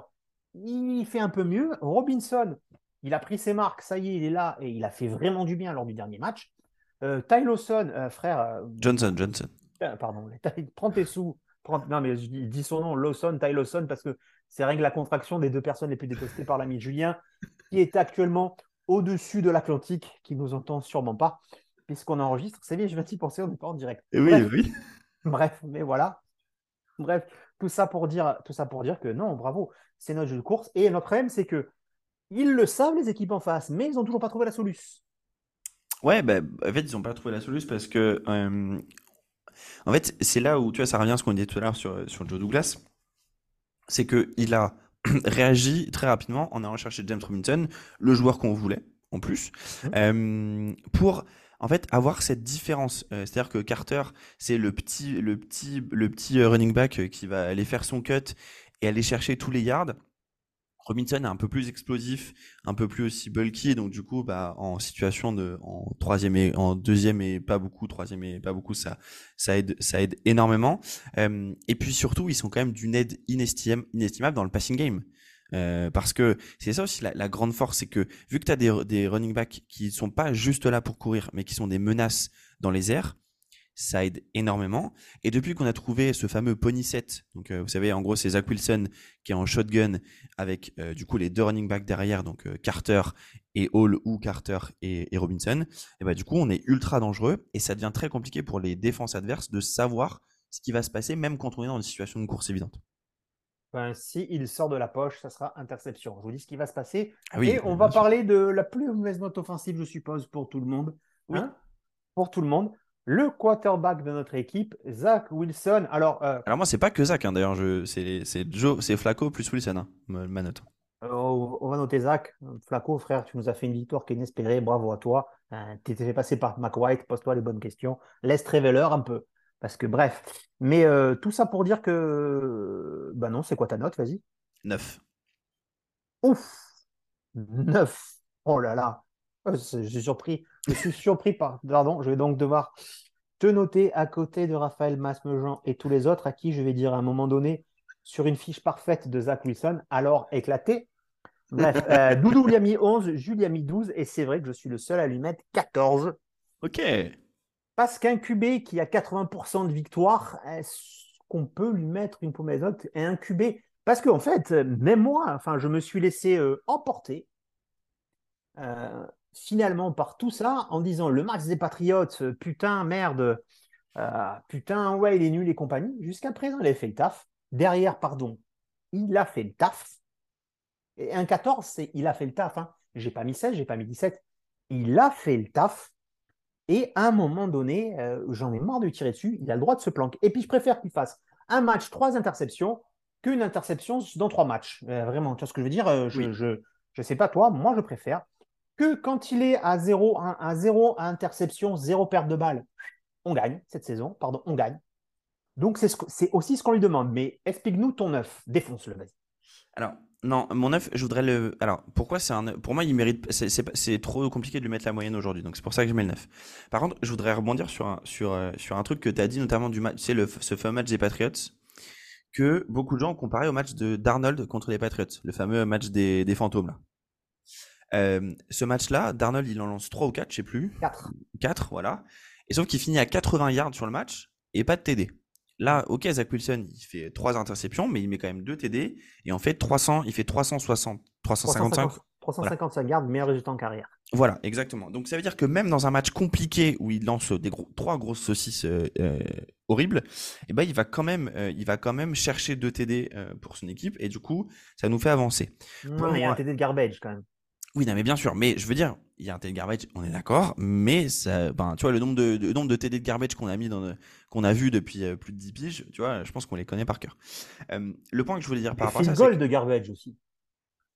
Il fait un peu mieux. Robinson, il a pris ses marques, ça y est, il est là, et il a fait vraiment du bien lors du dernier match. Euh, Ty Lawson, euh, frère, euh, Johnson, Johnson. pardon, prends tes sous. Prends- Non, mais je dis, son nom, Lawson, Ty Lawson, parce que c'est rien que la contraction des deux personnes les plus détestées par l'ami Julien, qui est actuellement au-dessus de l'Atlantique, qui nous entend sûrement pas, puisqu'on enregistre. C'est bien, je viens d'y penser, on n'est pas en direct. Et oui, Bref. oui. Bref, mais voilà. Bref, tout ça pour dire, tout ça pour dire que non, bravo, c'est notre jeu de course. Et notre problème, c'est que ils le savent, les équipes en face, mais ils n'ont toujours pas trouvé la solution. Ouais, bah, en fait, ils n'ont pas trouvé la solution parce que, euh, en fait, c'est là où, tu vois, ça revient à ce qu'on disait tout à l'heure sur, sur Joe Douglas. C'est qu'il a réagi très rapidement en allant chercher James Robinson, le joueur qu'on voulait, en plus, euh, pour, en fait, avoir cette différence. Euh, C'est-à-dire que Carter, c'est le petit, le petit, le petit running back qui va aller faire son cut et aller chercher tous les yards. Robinson est un peu plus explosif, un peu plus aussi bulky, donc du coup, bah, en situation de, en troisième et en deuxième et pas beaucoup, troisième et pas beaucoup, ça, ça aide, ça aide énormément. Euh, et puis surtout, ils sont quand même d'une aide inestimable, inestimable dans le passing game. Euh, parce que c'est ça aussi la, la grande force, c'est que vu que tu as des, des running backs qui sont pas juste là pour courir, mais qui sont des menaces dans les airs, ça aide énormément. Et depuis qu'on a trouvé ce fameux pony set, donc euh, vous savez, en gros, c'est Zach Wilson qui est en shotgun avec euh, du coup les deux running backs derrière, donc euh, Carter et Hall ou Carter et, et Robinson, et bah du coup, on est ultra dangereux et ça devient très compliqué pour les défenses adverses de savoir ce qui va se passer, même quand on est dans une situation de course évidente. Ben, si il sort de la poche, ça sera interception. Je vous dis ce qui va se passer. Ah oui, Et on va sûr. parler de la plus mauvaise note offensive, je suppose, pour tout le monde. Oui. Hein? Pour tout le monde. Le quarterback de notre équipe, Zach Wilson. Alors, euh, Alors moi, c'est pas que Zach, hein, d'ailleurs, je, c'est, c'est Joe, c'est Flacco plus Wilson, hein, ma, note. euh, on va noter Zach. Flaco, frère, tu nous as fait une victoire qui est inespérée. Bravo à toi. Euh, tu t'es fait passer par Mac White. Pose-toi les bonnes questions. Laisse Traveler un peu. Parce que, bref. Mais euh, tout ça pour dire que. Ben non, c'est quoi ta note? Vas-y. 9. Ouf 9 Oh là là Euh, Je suis surpris. Je suis surpris par. Pardon, je vais donc devoir te noter à côté de Raphaël Masmejean et tous les autres à qui je vais dire à un moment donné sur une fiche parfaite de Zach Wilson, alors éclaté. Bref, euh, Doudou lui a mis 11, Jules lui a mis 12, et c'est vrai que je suis le seul à lui mettre 14. Ok. Parce qu'un QB qui a 80% de victoire, est-ce qu'on peut lui mettre une promesse note et un QB Parce qu'en fait, même moi, enfin, je me suis laissé euh, emporter euh, finalement par tout ça en disant le match des Patriotes, euh, putain, merde, euh, putain, ouais, il est nul et compagnie. Jusqu'à présent, il a fait le taf. Derrière, pardon, il a fait le taf. Et un 14, c'est il a fait le taf. Hein. J'ai pas mis 16, j'ai pas mis 17. Il a fait le taf. Et à un moment donné, euh, j'en ai marre de tirer dessus. Il a le droit de se planquer. Et puis, je préfère qu'il fasse un match, trois interceptions, qu'une interception dans trois matchs. Euh, vraiment, tu vois ce que je veux dire? Je Oui. je, je sais pas toi, moi, je préfère que quand il est à zéro, à, à zéro à interception, zéro perte de balle, on gagne cette saison. Pardon, on gagne. Donc, c'est aussi ce qu'on lui demande. Mais explique-nous ton œuf. Défonce-le, vas-y. Alors, non, mon 9, je voudrais le. Alors, pourquoi c'est un. Pour moi, il mérite. C'est trop compliqué de lui mettre la moyenne aujourd'hui, donc c'est pour ça que je mets le 9. Par contre, je voudrais rebondir sur un, sur, euh, sur un truc que tu as dit, notamment du match. C'est le ce fameux match des Patriots, que beaucoup de gens ont comparé au match Darnold contre les Patriots, le fameux match des, des fantômes, là. Euh, ce match-là, Darnold, il en lance 3 ou 4, je sais plus. 4. 4, voilà. Et sauf qu'il finit à 80 yards sur le match et pas de TD. Là, ok, Zach Wilson, il fait 3 interceptions, mais il met quand même 2 TD. Et en fait, 300, il fait 360, 355. 355 yards, meilleur résultat en carrière. Voilà, exactement. Donc ça veut dire que même dans un match compliqué où il lance des gros, trois grosses saucisses euh, euh, horribles, eh ben il va quand même, euh, il va quand même chercher 2 TD pour son équipe et du coup, ça nous fait avancer. Non, mais il y a un TD de garbage quand même. Oui, non, mais bien sûr. Mais je veux dire, il y a un TD de garbage, on est d'accord. Mais ça, ben, tu vois, le nombre de, de- le nombre de TD de garbage qu'on a mis dans, qu'on a vu depuis euh, plus de 10 piges, tu vois, je pense qu'on les connaît par cœur. Euh, le point que je voulais dire par rapport à ça, c'est goal de garbage aussi.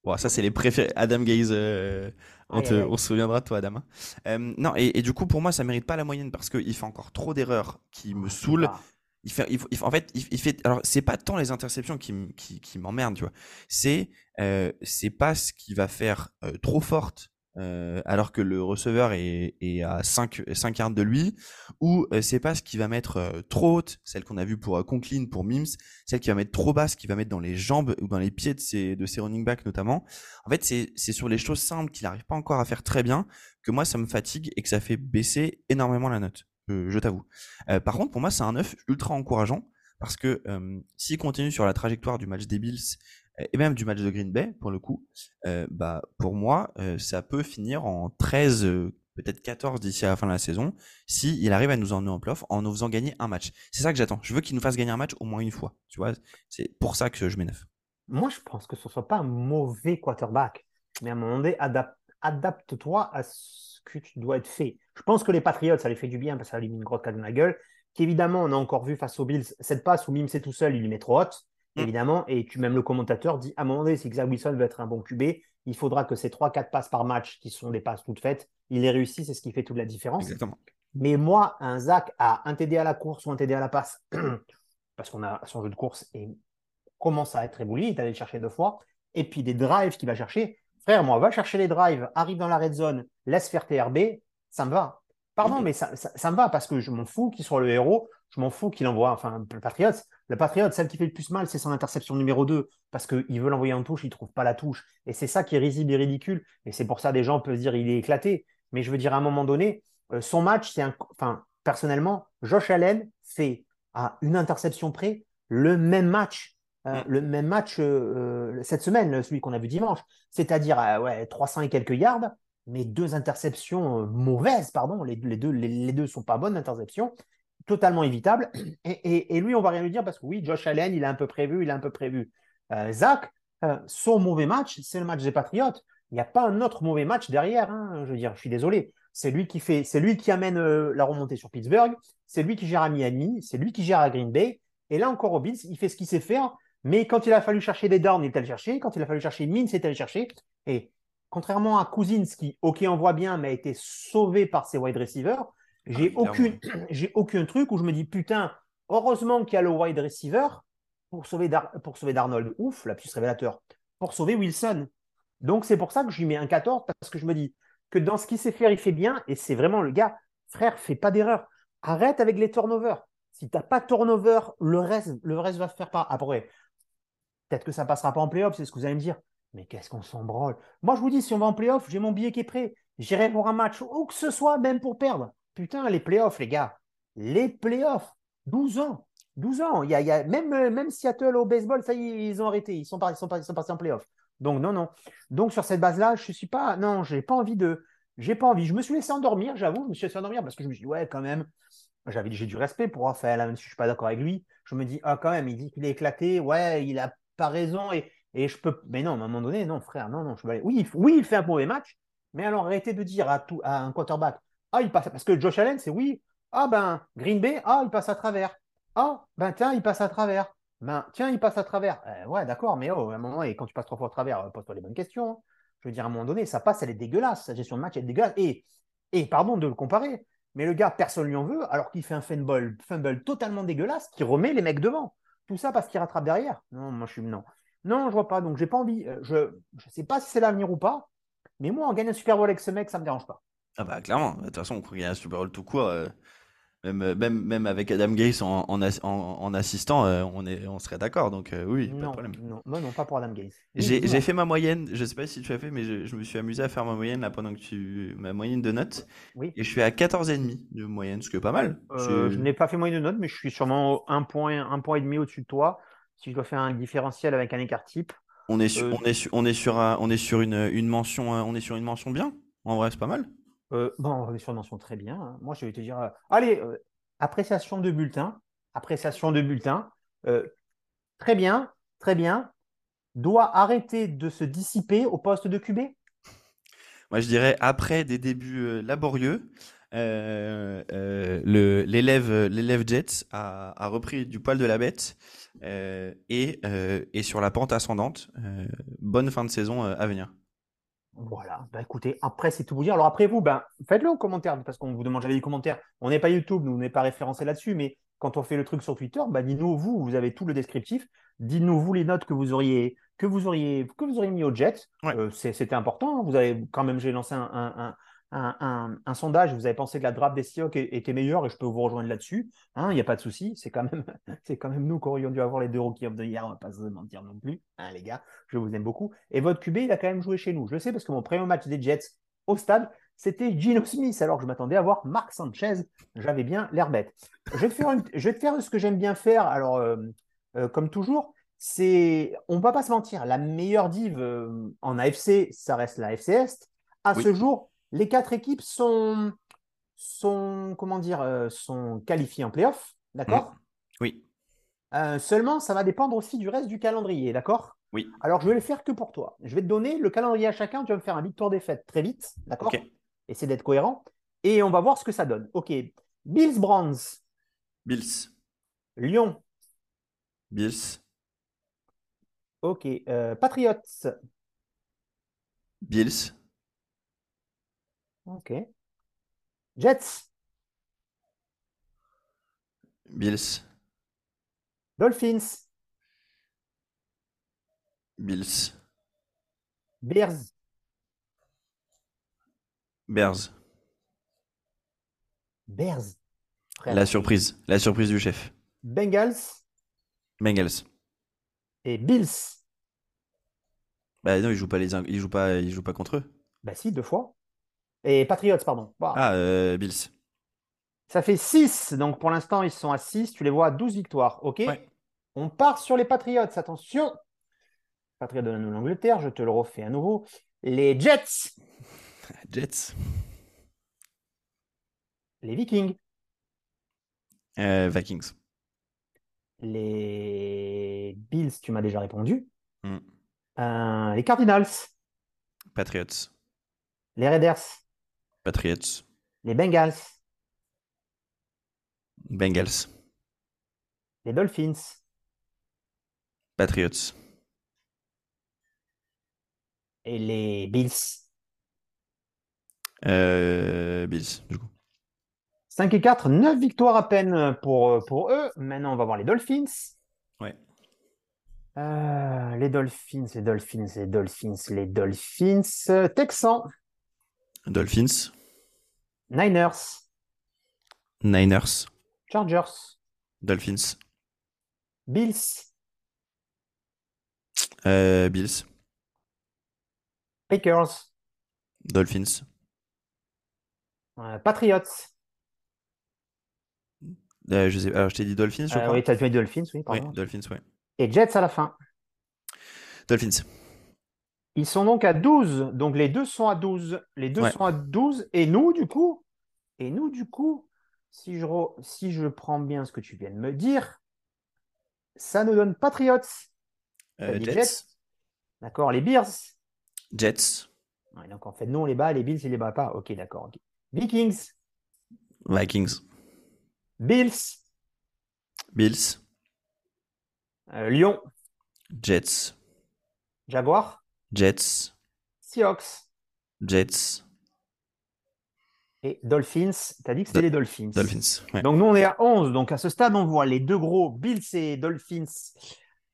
Bon, ça, c'est les préférés. Adam Gaze, euh, on, te- se souviendra de toi, Adam. hein. Euh, non, et, et du coup, pour moi, ça mérite pas la moyenne parce qu'il fait encore trop d'erreurs qui me saoulent. Ah, Il fait, il faut- en fait, il, il fait. Alors, c'est pas tant les interceptions qui, qui, qui m'emmerdent, tu vois. C'est euh, ces passes qui va faire euh, trop fortes euh, alors que le receveur est, est à 5, 5 yards de lui, ou euh, ces passes qui va mettre euh, trop haute, celle qu'on a vue pour euh, Conklin, pour Mims, celle qui va mettre trop basse, qui va mettre dans les jambes ou dans les pieds de ses, de ses running backs notamment. En fait, c'est sur les choses simples qu'il n'arrive pas encore à faire très bien que moi, ça me fatigue et que ça fait baisser énormément la note. Je t'avoue. Euh, par contre, pour moi, c'est un œuf ultra encourageant parce que euh, s'il continue sur la trajectoire du match des Bills et même du match de Green Bay, pour le coup, euh, bah, pour moi, euh, ça peut finir en 13, euh, peut-être 14 d'ici à la fin de la saison, si arrive à nous emmener en playoff en nous faisant gagner un match. C'est ça que j'attends. Je veux qu'il nous fasse gagner un match au moins une fois. Tu vois, c'est pour ça que je mets 9. Moi, je pense que ce ne soit pas un mauvais quarterback. Mais à un moment donné, adap- adapte-toi à ce que tu dois être fait. Je pense que les Patriots, ça les fait du bien parce que ça lui met une grosse dans la gueule. Qu'évidemment, on a encore vu face aux Bills, cette passe où Mims est tout seul, il lui met trop haute, Mm. évidemment. Et tu, même le commentateur dit à un moment donné, si Xavier Wilson veut être un bon QB, il faudra que ces 3-4 passes par match, qui sont des passes toutes faites, il les réussit, c'est ce qui fait toute la différence. Exactement. Mais moi, un Zach a un TD à la course ou un TD à la passe, parce qu'on a son jeu de course et commence à être ébouli, il est allé le chercher deux fois, et puis des drives qu'il va chercher. Frère, moi, va chercher les drives, arrive dans la red zone, laisse faire TRB, ça me va. Pardon, Mhm. mais ça, ça, ça me va parce que je m'en fous qu'il soit le héros, je m'en fous qu'il envoie, enfin, le Patriots, le Patriots, celle qui fait le plus mal, c'est son interception numéro 2, parce qu'il veut l'envoyer en touche, il ne trouve pas la touche. Et c'est ça qui est risible et ridicule. Et c'est pour ça des gens peuvent se dire il est éclaté. Mais je veux dire, à un moment donné, euh, son match, c'est un. Enfin, personnellement, Josh Allen fait à une interception près le même match. euh, Mm. Le même match euh, cette semaine, celui qu'on a vu dimanche. C'est-à-dire euh, ouais, 300 et quelques yards, mais deux interceptions mauvaises, pardon. Les, les deux les, les deux sont pas bonnes interceptions, totalement évitables. Et, lui, on va rien lui dire parce que oui, Josh Allen, il a un peu prévu, il a un peu prévu. Euh, Zach, euh, son mauvais match, c'est le match des Patriotes. Il n'y a pas un autre mauvais match derrière. hein. Je veux dire, je suis désolé. C'est lui qui fait, c'est lui qui amène euh, la remontée sur Pittsburgh. C'est lui qui gère à Miami. C'est lui qui gère à Green Bay. Et là encore Bills, il fait ce qu'il sait faire. Mais quand il a fallu chercher des downs, il est allé chercher. Quand il a fallu chercher Mins, il est allé chercher. Et contrairement à Cousins, qui, ok, envoie bien, mais a été sauvé par ses wide receivers, j'ai Ah, clairement. aucune, j'ai aucun truc où je me dis putain, heureusement qu'il y a le wide receiver pour sauver, Dar- pour sauver Darnold. Ouf, lapsus révélateur. Pour sauver Wilson. Donc c'est pour ça que je lui mets un 14 parce que je me dis que dans ce qu'il sait faire, il fait bien et c'est vraiment le gars, frère, fais pas d'erreur. Arrête avec les turnovers. Si tu n'as pas de turnover, le reste, le reste va se faire par après. Peut-être que ça passera pas en playoff, c'est ce que vous allez me dire. Mais qu'est-ce qu'on s'en branle Moi, je vous dis, si on va en playoff, j'ai mon billet qui est prêt. J'irai pour un match, où que ce soit, même pour perdre. Putain, les playoffs, les gars. Les playoffs. 12 ans. 12 ans. Il y a, y a, même, même Seattle au baseball, ça y ils ont arrêté. Ils sont, partis, ils sont, partis, ils sont partis en playoffs. Donc, non, non. Donc, sur cette base-là, je suis pas. Non, j'ai pas envie de. J'ai pas envie. Je me suis laissé endormir, j'avoue. Je me suis laissé endormir parce que je me suis dit, ouais, quand même. J'avais, j'ai du respect pour Raphaël, même si je suis pas d'accord avec lui. Je me dis, ah, quand même, il dit qu'il est éclaté. Ouais, il a pas raison. Et, je peux. Mais non, à un moment donné, non, frère, non, non. Je oui, il... oui, il fait un mauvais match. Mais alors, arrêtez de dire à, tout, à un quarterback, ah, il passe. Parce que Josh Allen, c'est oui. Ah, ben, Green Bay, ah, il passe à travers. Ah, ben, tiens, il passe à travers. Ben, tiens, il passe à travers. Euh, ouais, d'accord, mais oh, moment, et quand tu passes trois fois à travers, euh, pose-toi les bonnes questions. Je veux dire, à un moment donné, ça passe, elle est dégueulasse. Sa gestion de match, elle est dégueulasse. Et, pardon de le comparer, mais le gars, personne lui en veut, alors qu'il fait un fumble, fumble totalement dégueulasse qui remet les mecs devant. Tout ça parce qu'il rattrape derrière. Non, moi, je suis. Non. Non, je vois pas. Donc, j'ai pas envie. Euh, je ne sais pas si c'est l'avenir ou pas. Mais moi, en gagnant un Super Bowl avec ce mec, ça me dérange pas. Ah bah clairement, de toute façon, on un Super Bowl tout court. euh, même, euh, même, même avec Adam Gase en, en, as- en- en assistant, euh, on, est, on serait d'accord. Donc euh, oui, pas de non, problème. non, non, non, pas pour Adam Gaze. J'ai fait ma moyenne, je sais pas si tu as fait, mais je, je me suis amusé à faire ma moyenne là pendant que tu. ma moyenne de notes. Oui. Et je suis à 14,5 de moyenne, ce qui est pas mal. Euh, C'est- je n'ai pas fait moyenne de notes, mais je suis sûrement un point, un point et demi au-dessus de toi. Si je dois faire un différentiel avec un écart type. On est, sur, Euh, on est, sur, on est sur, un- on est sur une, une mention, euh, on est sur une mention bien. En vrai, c'est pas mal. Euh, bon, on est sur une mention très bien. hein. Moi, je vais te dire. euh, allez, euh, appréciation de bulletin. Appréciation de bulletin. Euh, très bien, très bien. Doit arrêter de se dissiper au poste de QB. Moi, je dirais après des débuts laborieux, l'élève, Jets a, a repris du poil de la bête et est sur la pente ascendante. Bonne fin de saison à venir. Voilà, bah écoutez, après c'est tout vous dire. Alors après vous, ben, faites-le en commentaire, parce qu'on vous demande jamais des commentaires. On n'est pas YouTube, nous on n'est pas référencé là-dessus, mais quand on fait le truc sur Twitter, bah, dites-nous vous, vous avez tout le descriptif. Dites-nous vous les notes que vous auriez, que vous auriez, que vous auriez mis au jet. Ouais. Euh, C'était important. Vous avez quand même, j'ai lancé un, un, un, un, un- un sondage. Vous avez pensé que la draft des Seahawks était meilleure et je peux vous rejoindre là-dessus. Hein, Il n'y a pas de souci. C'est quand même, c'est quand même nous qui aurions dû avoir les deux rookies of the year. On va pas se mentir non plus, hein, les gars. Je vous aime beaucoup. Et votre QB, il a quand même joué chez nous. Je le sais parce que mon premier match des Jets au stade, c'était Gino Smith, alors que je m'attendais à voir Marc Sanchez. J'avais bien l'air bête. Je vais, te faire une- je vais te faire ce que j'aime bien faire. Alors, euh, euh, comme toujours, c'est, on ne va pas se mentir, la meilleure div euh, en AFC, ça reste la AFC Est. À Oui. ce jour, les quatre équipes sont, sont comment dire, euh, sont qualifiées en playoff, d'accord Oui, euh, seulement, ça va dépendre aussi du reste du calendrier, d'accord oui. Alors, je vais le faire que pour toi. Je vais te donner le calendrier à chacun. Tu vas me faire un victoire-défaite très vite, d'accord Ok. Essaie d'être cohérent. Et on va voir ce que ça donne. OK. Bills Browns, Bills, Lyon. Bills, OK. Euh, Patriots. Bills, OK. Jets. Bills, Dolphins. Bills, Bears. Bears. Bears. Frère. La surprise, la surprise du chef. Bengals Bengals. et Bills. Bah non, ils jouent pas les, ils jouent pas, ils jouent pas contre eux. Bah si, deux fois. Et Patriots, pardon. Ah, euh, Bills. Ça fait 6. Donc pour l'instant, ils sont à 6. Tu les vois à 12 victoires. OK? Ouais. On part sur les Patriots. Attention. Patriots de l'Angleterre, je te le refais à nouveau. Les Jets. Jets. Les Vikings. Euh, Vikings. Les Bills, tu m'as déjà répondu. Hmm. Euh, les Cardinals. Patriots. Les Raiders. Patriots. Les Bengals. Bengals. Les Dolphins. Patriots. Et les Bills. Euh, Bills, du coup. 5 et 4, 9 victoires à peine pour, pour eux. Maintenant, on va voir les Dolphins. Ouais. Euh, les Dolphins, les Dolphins, les Dolphins, les Dolphins. Texans, Dolphins. Niners, Niners. Chargers, Dolphins. Bills, Euh, Bills. Packers, Dolphins. euh, Patriots, Euh, je sais, alors je t'ai dit Dolphins, je crois. oui, tu as dit Dolphins, oui, Oui, pardon. Dolphins, ouais. Et Jets à la fin. Dolphins. Ils sont donc à 12. Donc les deux sont à 12. Les deux Ouais. sont à 12. Et nous, du coup, et nous, du coup, si je, re- si je prends bien ce que tu viens de me dire, ça nous donne Patriots. Euh, Jets. Jets D'accord, les Bears. Jets. Ouais, donc en fait, nous, on les bat, les Bills, ils les bat pas. Ok, d'accord. Vikings, Vikings. Bills, Bills. euh, Lyon, Jets. Jaguars, Jets. Seahawks Jets. et Dolphins. Tu as dit que c'était les Dolphins. Dolphins. Ouais. Donc nous, on est à 11. Donc à ce stade, on voit les deux gros, Bills et Dolphins,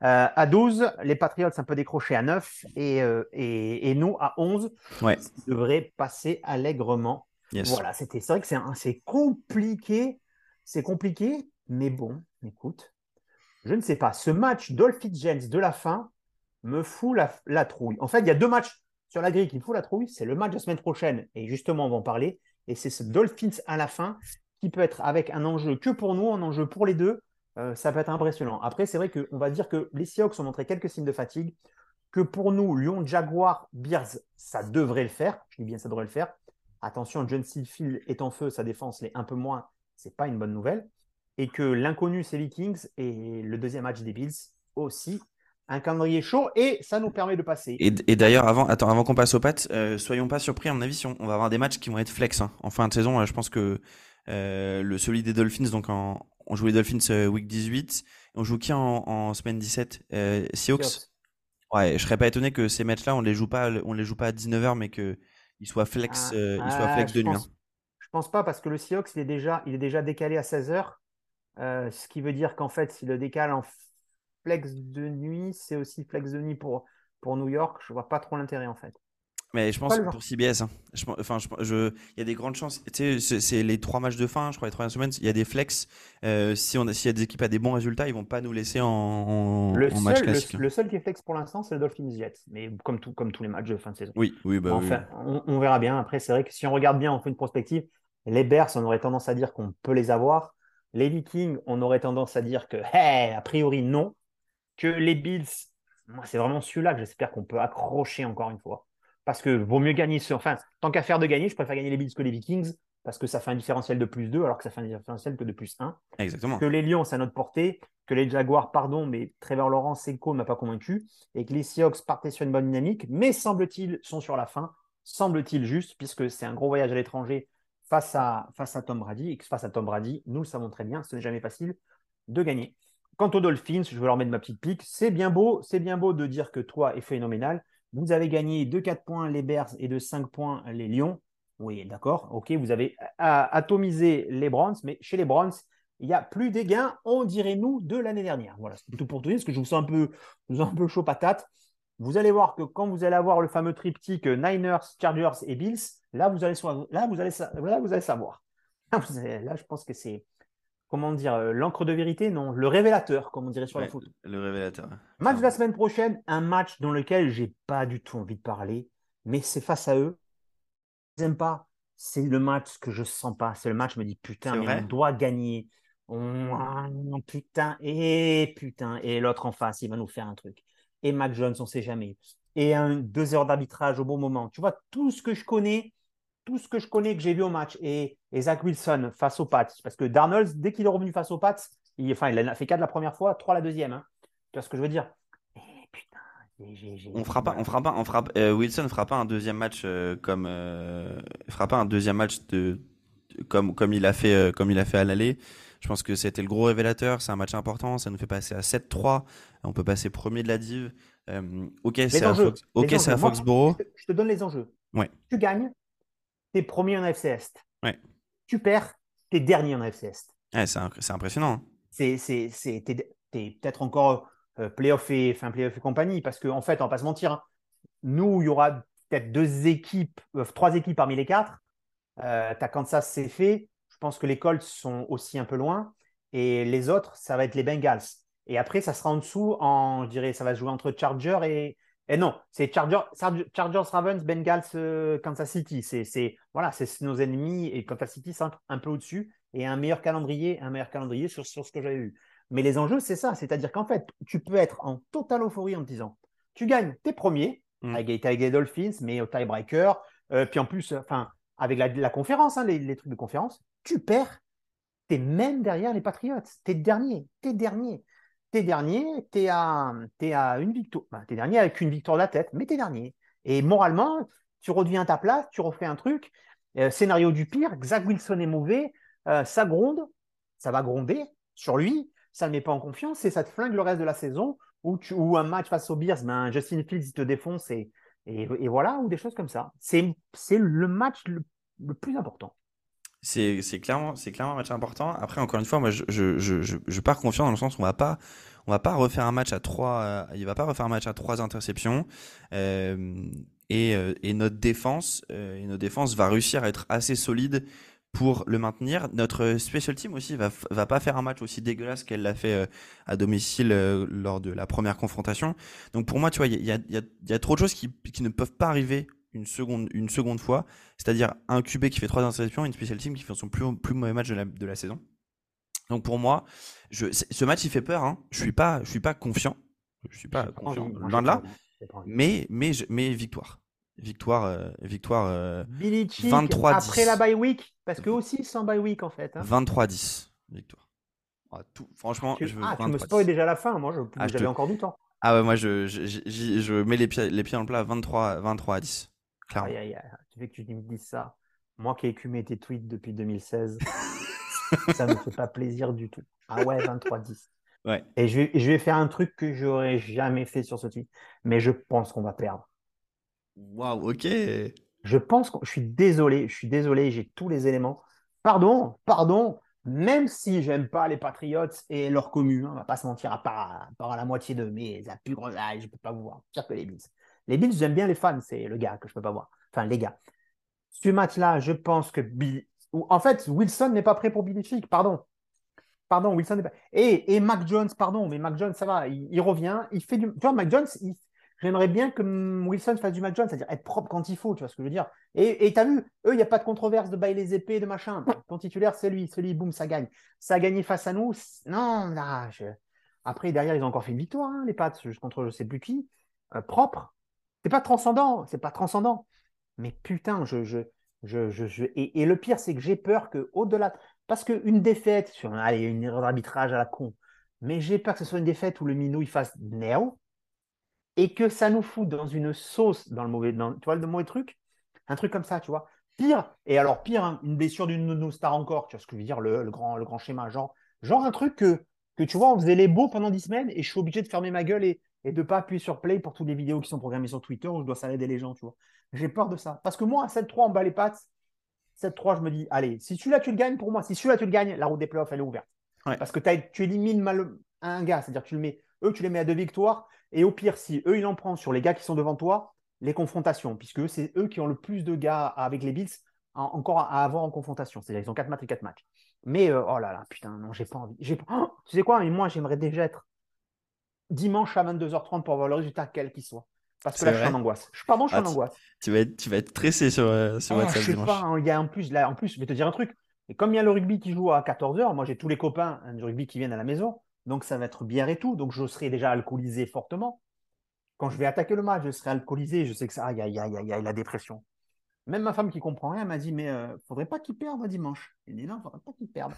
euh, à 12. Les Patriots un peu décrochés à 9. Et, euh, et, et nous à 11. Ouais. Ce devrait passer allègrement. Yes. Voilà, c'était, vrai que c'est compliqué. C'est compliqué, mais bon, écoute. Je ne sais pas. Ce match Dolphins-Jets de la fin me fout la, trouille. En fait, il y a deux matchs sur la grille qui me fout la trouille. C'est le match de la semaine prochaine. Et justement, on va en parler. Et c'est ce Dolphins à la fin qui peut être avec un enjeu que pour nous, un enjeu pour les deux. Euh, ça peut être impressionnant. Après, c'est vrai qu'on va dire que les Seahawks ont montré quelques signes de fatigue. Que pour nous, Lyon, Jaguar, Bears, ça devrait le faire. Je dis bien ça devrait le faire. Attention, John Seafield est en feu, sa défense l'est un peu moins. C'est pas une bonne nouvelle. Et que l'inconnu, c'est Vikings. Et le deuxième match des Bills aussi. Un calendrier chaud. Et ça nous permet de passer. Et, et d'ailleurs, avant, attends, avant qu'on passe au pat, euh, soyons pas surpris, à mon avis, si on, on va avoir des matchs qui vont être flex hein. en fin de saison. là, je pense que euh, le celui des Dolphins, donc en, on joue les Dolphins euh, week 18, et on joue qui en, en semaine 17 euh, Seahawks? Seahawks. Ouais, je serais pas étonné que ces matchs-là, on les joue pas, on les joue pas à 19h, mais que ils soient flex, Ah, euh, ils soient ah, flex je de nuit. pense- hein. Je pense pas parce que le Seahawks, il est déjà, il est déjà décalé à 16h. ce qui veut dire qu'en fait, s'il le décale en flex de nuit, c'est aussi flex de nuit pour, pour New York. Je vois pas trop l'intérêt en fait. Mais je pense que pour CBS, hein, je, enfin, il y a des grandes chances. Tu sais, c'est- les trois matchs de fin, je crois, les trois semaines. Il y a des flex. Euh, si on, a- s'il y a des équipes à des bons résultats, ils vont pas nous laisser en, en, Le en match seul, le, classique. hein. le seul qui est flex pour l'instant, c'est le Dolphins Jets. Mais comme, tout, comme tous les matchs de fin de saison. Oui, oui, bah oui. on, on verra bien. Après, c'est vrai que si on regarde bien, on fait une prospective. Les Bears, on aurait tendance à dire qu'on peut les avoir. Les Vikings, on aurait tendance à dire que, hey, a priori, non. Que les Bills, moi, c'est vraiment celui-là que j'espère qu'on peut accrocher encore une fois. Parce que vaut mieux gagner. ce- Enfin, tant qu'à faire de gagner, je préfère gagner les Bills que les Vikings. Parce que ça fait un différentiel de plus 2, alors que ça fait un différentiel que de plus 1. Exactement. Que les Lions, c'est à notre portée. Que les Jaguars, pardon, mais Trevor Lawrence, Seco ne m'a pas convaincu. Et que les Seahawks partaient sur une bonne dynamique, mais semble-t-il, sont sur la fin. Semble-t-il juste, puisque c'est un gros voyage à l'étranger face à, face à Tom Brady. Et que face à Tom Brady, nous le savons très bien, ce n'est jamais facile de gagner. Quant aux Dolphins, je vais leur mettre ma petite pique. C'est bien beau, c'est bien beau de dire que toi est phénoménal. Vous avez gagné de 4 points les Bears et de 5 points les Lions. Oui, d'accord. Ok, vous avez atomisé les Browns, mais chez les Browns, il n'y a plus des gains, on dirait nous, de l'année dernière. Voilà, c'est tout pour tout dire, parce que je vous sens un peu, chaud patate. Vous allez voir que quand vous allez avoir le fameux triptyque Niners, Chargers et Bills, là, vous allez, là, vous allez, savoir. Là, je pense que c'est, comment dire, euh, l'encre de vérité, non, le révélateur, comme on dirait sur la photo. le révélateur. Match de la semaine prochaine, un match dans lequel j'ai pas du tout envie de parler, mais c'est face à eux. Je n'aime pas. C'est le match que je sens pas. C'est le match, je me dis putain, mais on doit gagner. On- Putain, et putain, et l'autre en face, il va nous faire un truc. Et Mac Jones, on sait jamais. Et un, deux heures d'arbitrage au bon moment. Tu vois, tout ce que je connais, tout ce que je connais que j'ai vu au match, et, et Zach Wilson face aux Pats, parce que Darnold, dès qu'il est revenu face aux Pats, il, enfin, il en a fait 4 la première fois, 3 la deuxième. hein. Tu vois ce que je veux dire? Eh, Putain, On fera pas, on fera pas, on fera, euh, Wilson fera pas un deuxième match euh, comme, euh, fera pas un deuxième match de, de- comme, comme il a fait, comme il a fait à l'aller. Je pense que c'était le gros révélateur. C'est un match important. Ça nous fait passer à 7-3. On peut passer premier de la div. Ok, c'est à, Fox- à. Moi, Foxborough. Je te, je te donne les enjeux. Ouais. Tu gagnes, tu es premier en AFC Est. Ouais. Tu perds, tu es dernier en AFC Est. Ouais, c'est, impressionnant. hein. T'es, t'es peut-être encore euh, playoff et, playoff et compagnie, parce qu'en en fait, on va pas se mentir, hein, nous, il y aura peut-être deux équipes, euh, trois équipes parmi les quatre. Euh, T'as Kansas, c'est fait. Je pense que les Colts sont aussi un peu loin. Et les autres, ça va être les Bengals. Et après, ça sera en dessous, en, je dirais, ça va se jouer entre Chargers et. Et non, c'est Charger, Charger- Chargers, Ravens, Bengals, euh, Kansas City. C'est, voilà, c'est nos ennemis et Kansas City, c'est un, peu au-dessus. et un meilleur calendrier, un meilleur calendrier sur, sur ce que j'avais vu. Mais les enjeux, c'est ça. C'est-à-dire qu'en fait, tu peux être en totale euphorie en te disant tu gagnes tes premiers Mm. avec, avec les Dolphins, mais au tiebreaker. Euh, puis en plus, enfin, avec la, la conférence, hein, les, les trucs de conférence, tu perds. Tu es même derrière les Patriots. Tu es dernier. Tu es dernier. Tu es dernier. T'es à une victoire. Enfin, tu es dernier avec une victoire de la tête, mais tu es dernier. Et moralement, tu redeviens à ta place, tu refais un truc. Euh, scénario du pire, Zach Wilson est mauvais, euh, ça gronde, ça va gronder sur lui, ça ne met pas en confiance et ça te flingue le reste de la saison ou, un match face aux Bears, ben Justin Fields il te défonce et, voilà, ou des choses comme ça. C'est le match le plus important. C'est clairement, clairement un match important. Après, encore une fois, moi, je, je, je, je, pars confiant dans le sens où on va pas, on va pas refaire un match à trois, euh, il va pas refaire un match à trois interceptions. Euh, et, euh, et notre défense, et notre défense va réussir à être assez solide pour le maintenir. Notre special team aussi va, va pas faire un match aussi dégueulasse qu'elle l'a fait à domicile lors de la première confrontation. Donc pour moi, tu vois, il y a, y, y a trop de choses qui, qui ne peuvent pas arriver une seconde, une seconde fois. C'est-à-dire un QB qui fait trois interceptions et une special team qui fait son plus, plus mauvais match de la, de la saison. Donc pour moi, je, ce match il fait peur. Hein. Je suis pas, je suis pas confiant. Je suis pas confiant. Loin de là. Mais, mais, je- mais victoire. Victoire, euh, victoire euh, Billy Chick, 23-10. après la bye week, parce que aussi sans bye week en fait. hein. 23-10. Victoire. Ah, tout, franchement, Tu, je veux ah, tu me 23-10. spoil déjà la fin, moi Ah, j'avais te- encore du temps. Ah ouais, moi je, je, je mets les pieds, les pieds dans le plat 23, 23 à 10. Clairement. Aïe, aïe, aïe. Tu fais que tu me dises ça? Moi qui ai écumé tes tweets depuis 2016, ça me fait pas plaisir du tout. Ah ouais, 23-10. Ouais. Et je vais, je vais faire un truc que j'aurais jamais fait sur ce tweet, mais je pense qu'on va perdre. Waouh, ok. Je pense que je suis désolé, je suis désolé, j'ai tous les éléments. Pardon, pardon, même si j'aime pas les Patriots et leur commu, hein, on va pas se mentir, à part, à part à la moitié de la plus grosse, ah, je peux pas vous voir, pire que les Bills. Les Bills, j'aime bien les fans, c'est le gars que je peux pas voir. Enfin, les gars. Ce match-là, je pense que Bill, en fait, Wilson n'est pas prêt pour Billy Chick, pardon. Pardon, Wilson n'est pas. Et, et Mac Jones, pardon, mais Mac Jones, ça va, il, il revient, il fait du. Tu vois, Mac Jones, il- j'aimerais bien que Wilson fasse du Mac Jones, c'est-à-dire être propre quand il faut, tu vois ce que je veux dire. Et tu as vu, eux, il n'y a pas de controverse de bailler les épées, de machin. Ton titulaire, c'est lui, c'est lui, boum, ça gagne. Ça a gagné face à nous. Non, là, je- après, derrière, ils ont encore fait une victoire, hein, les Pats, contre je sais plus qui. Euh, propre. C'est pas transcendant, c'est pas transcendant. Mais putain, je, je, je, Et, le pire, c'est que j'ai peur que au-delà. Parce qu'une défaite, sur allez, une erreur d'arbitrage à la con, mais j'ai peur que ce soit une défaite où le minot il fasse néo et que ça nous fout dans une sauce dans le mauvais, dans, tu vois le mauvais truc, un truc comme ça, tu vois. Pire, et alors pire, hein, une blessure d'une de nos stars encore, tu vois ce que je veux dire, le, le grand, le grand schéma, genre, genre un truc que, que tu vois, on faisait les beaux pendant 10 semaines et je suis obligé de fermer ma gueule et, et de pas appuyer sur play pour toutes les vidéos qui sont programmées sur Twitter où je dois salader les gens, tu vois. J'ai peur de ça. Parce que moi, à 7-3 en bas les pattes, 7-3, je me dis, allez, si celui-là tu le gagnes, pour moi, si celui-là tu le gagnes, la route des playoffs, elle est ouverte. Ouais. Parce que tu élimines mal, un gars, c'est-à-dire que tu le mets, eux, tu les mets à deux victoires, et au pire, si eux, ils en prennent sur les gars qui sont devant toi, les confrontations, puisque c'est eux qui ont le plus de gars avec les Bills en- encore à avoir en confrontation. C'est-à-dire qu'ils ont 4 matchs et 4 matchs. Mais euh, oh là là, putain, non, j'ai pas envie. J'ai pas- Oh, tu sais quoi, mais moi, j'aimerais déjà être dimanche à 22h30 pour avoir le résultat quel qu'il soit. Parce que C'est là, je suis en angoisse. Je, pardon, je suis Ah, en tu- angoisse. Tu vas être, tu vas être stressé sur, euh, sur Ah, WhatsApp je sais dimanche. pas, hein, il y a en plus, là, en plus, je vais te dire un truc. Et comme il y a le rugby qui joue à 14h, moi j'ai tous les copains hein, du rugby qui viennent à la maison, donc ça va être bière et tout, donc je serai déjà alcoolisé fortement. Quand je vais attaquer le match, je serai alcoolisé, je sais que ça, aïe, aïe, aïe, aïe, aïe, la dépression. Même ma femme qui comprend rien m'a dit, mais euh, faudrait pas qu'il perde dimanche. Il dit non, faudrait pas qu'il perde.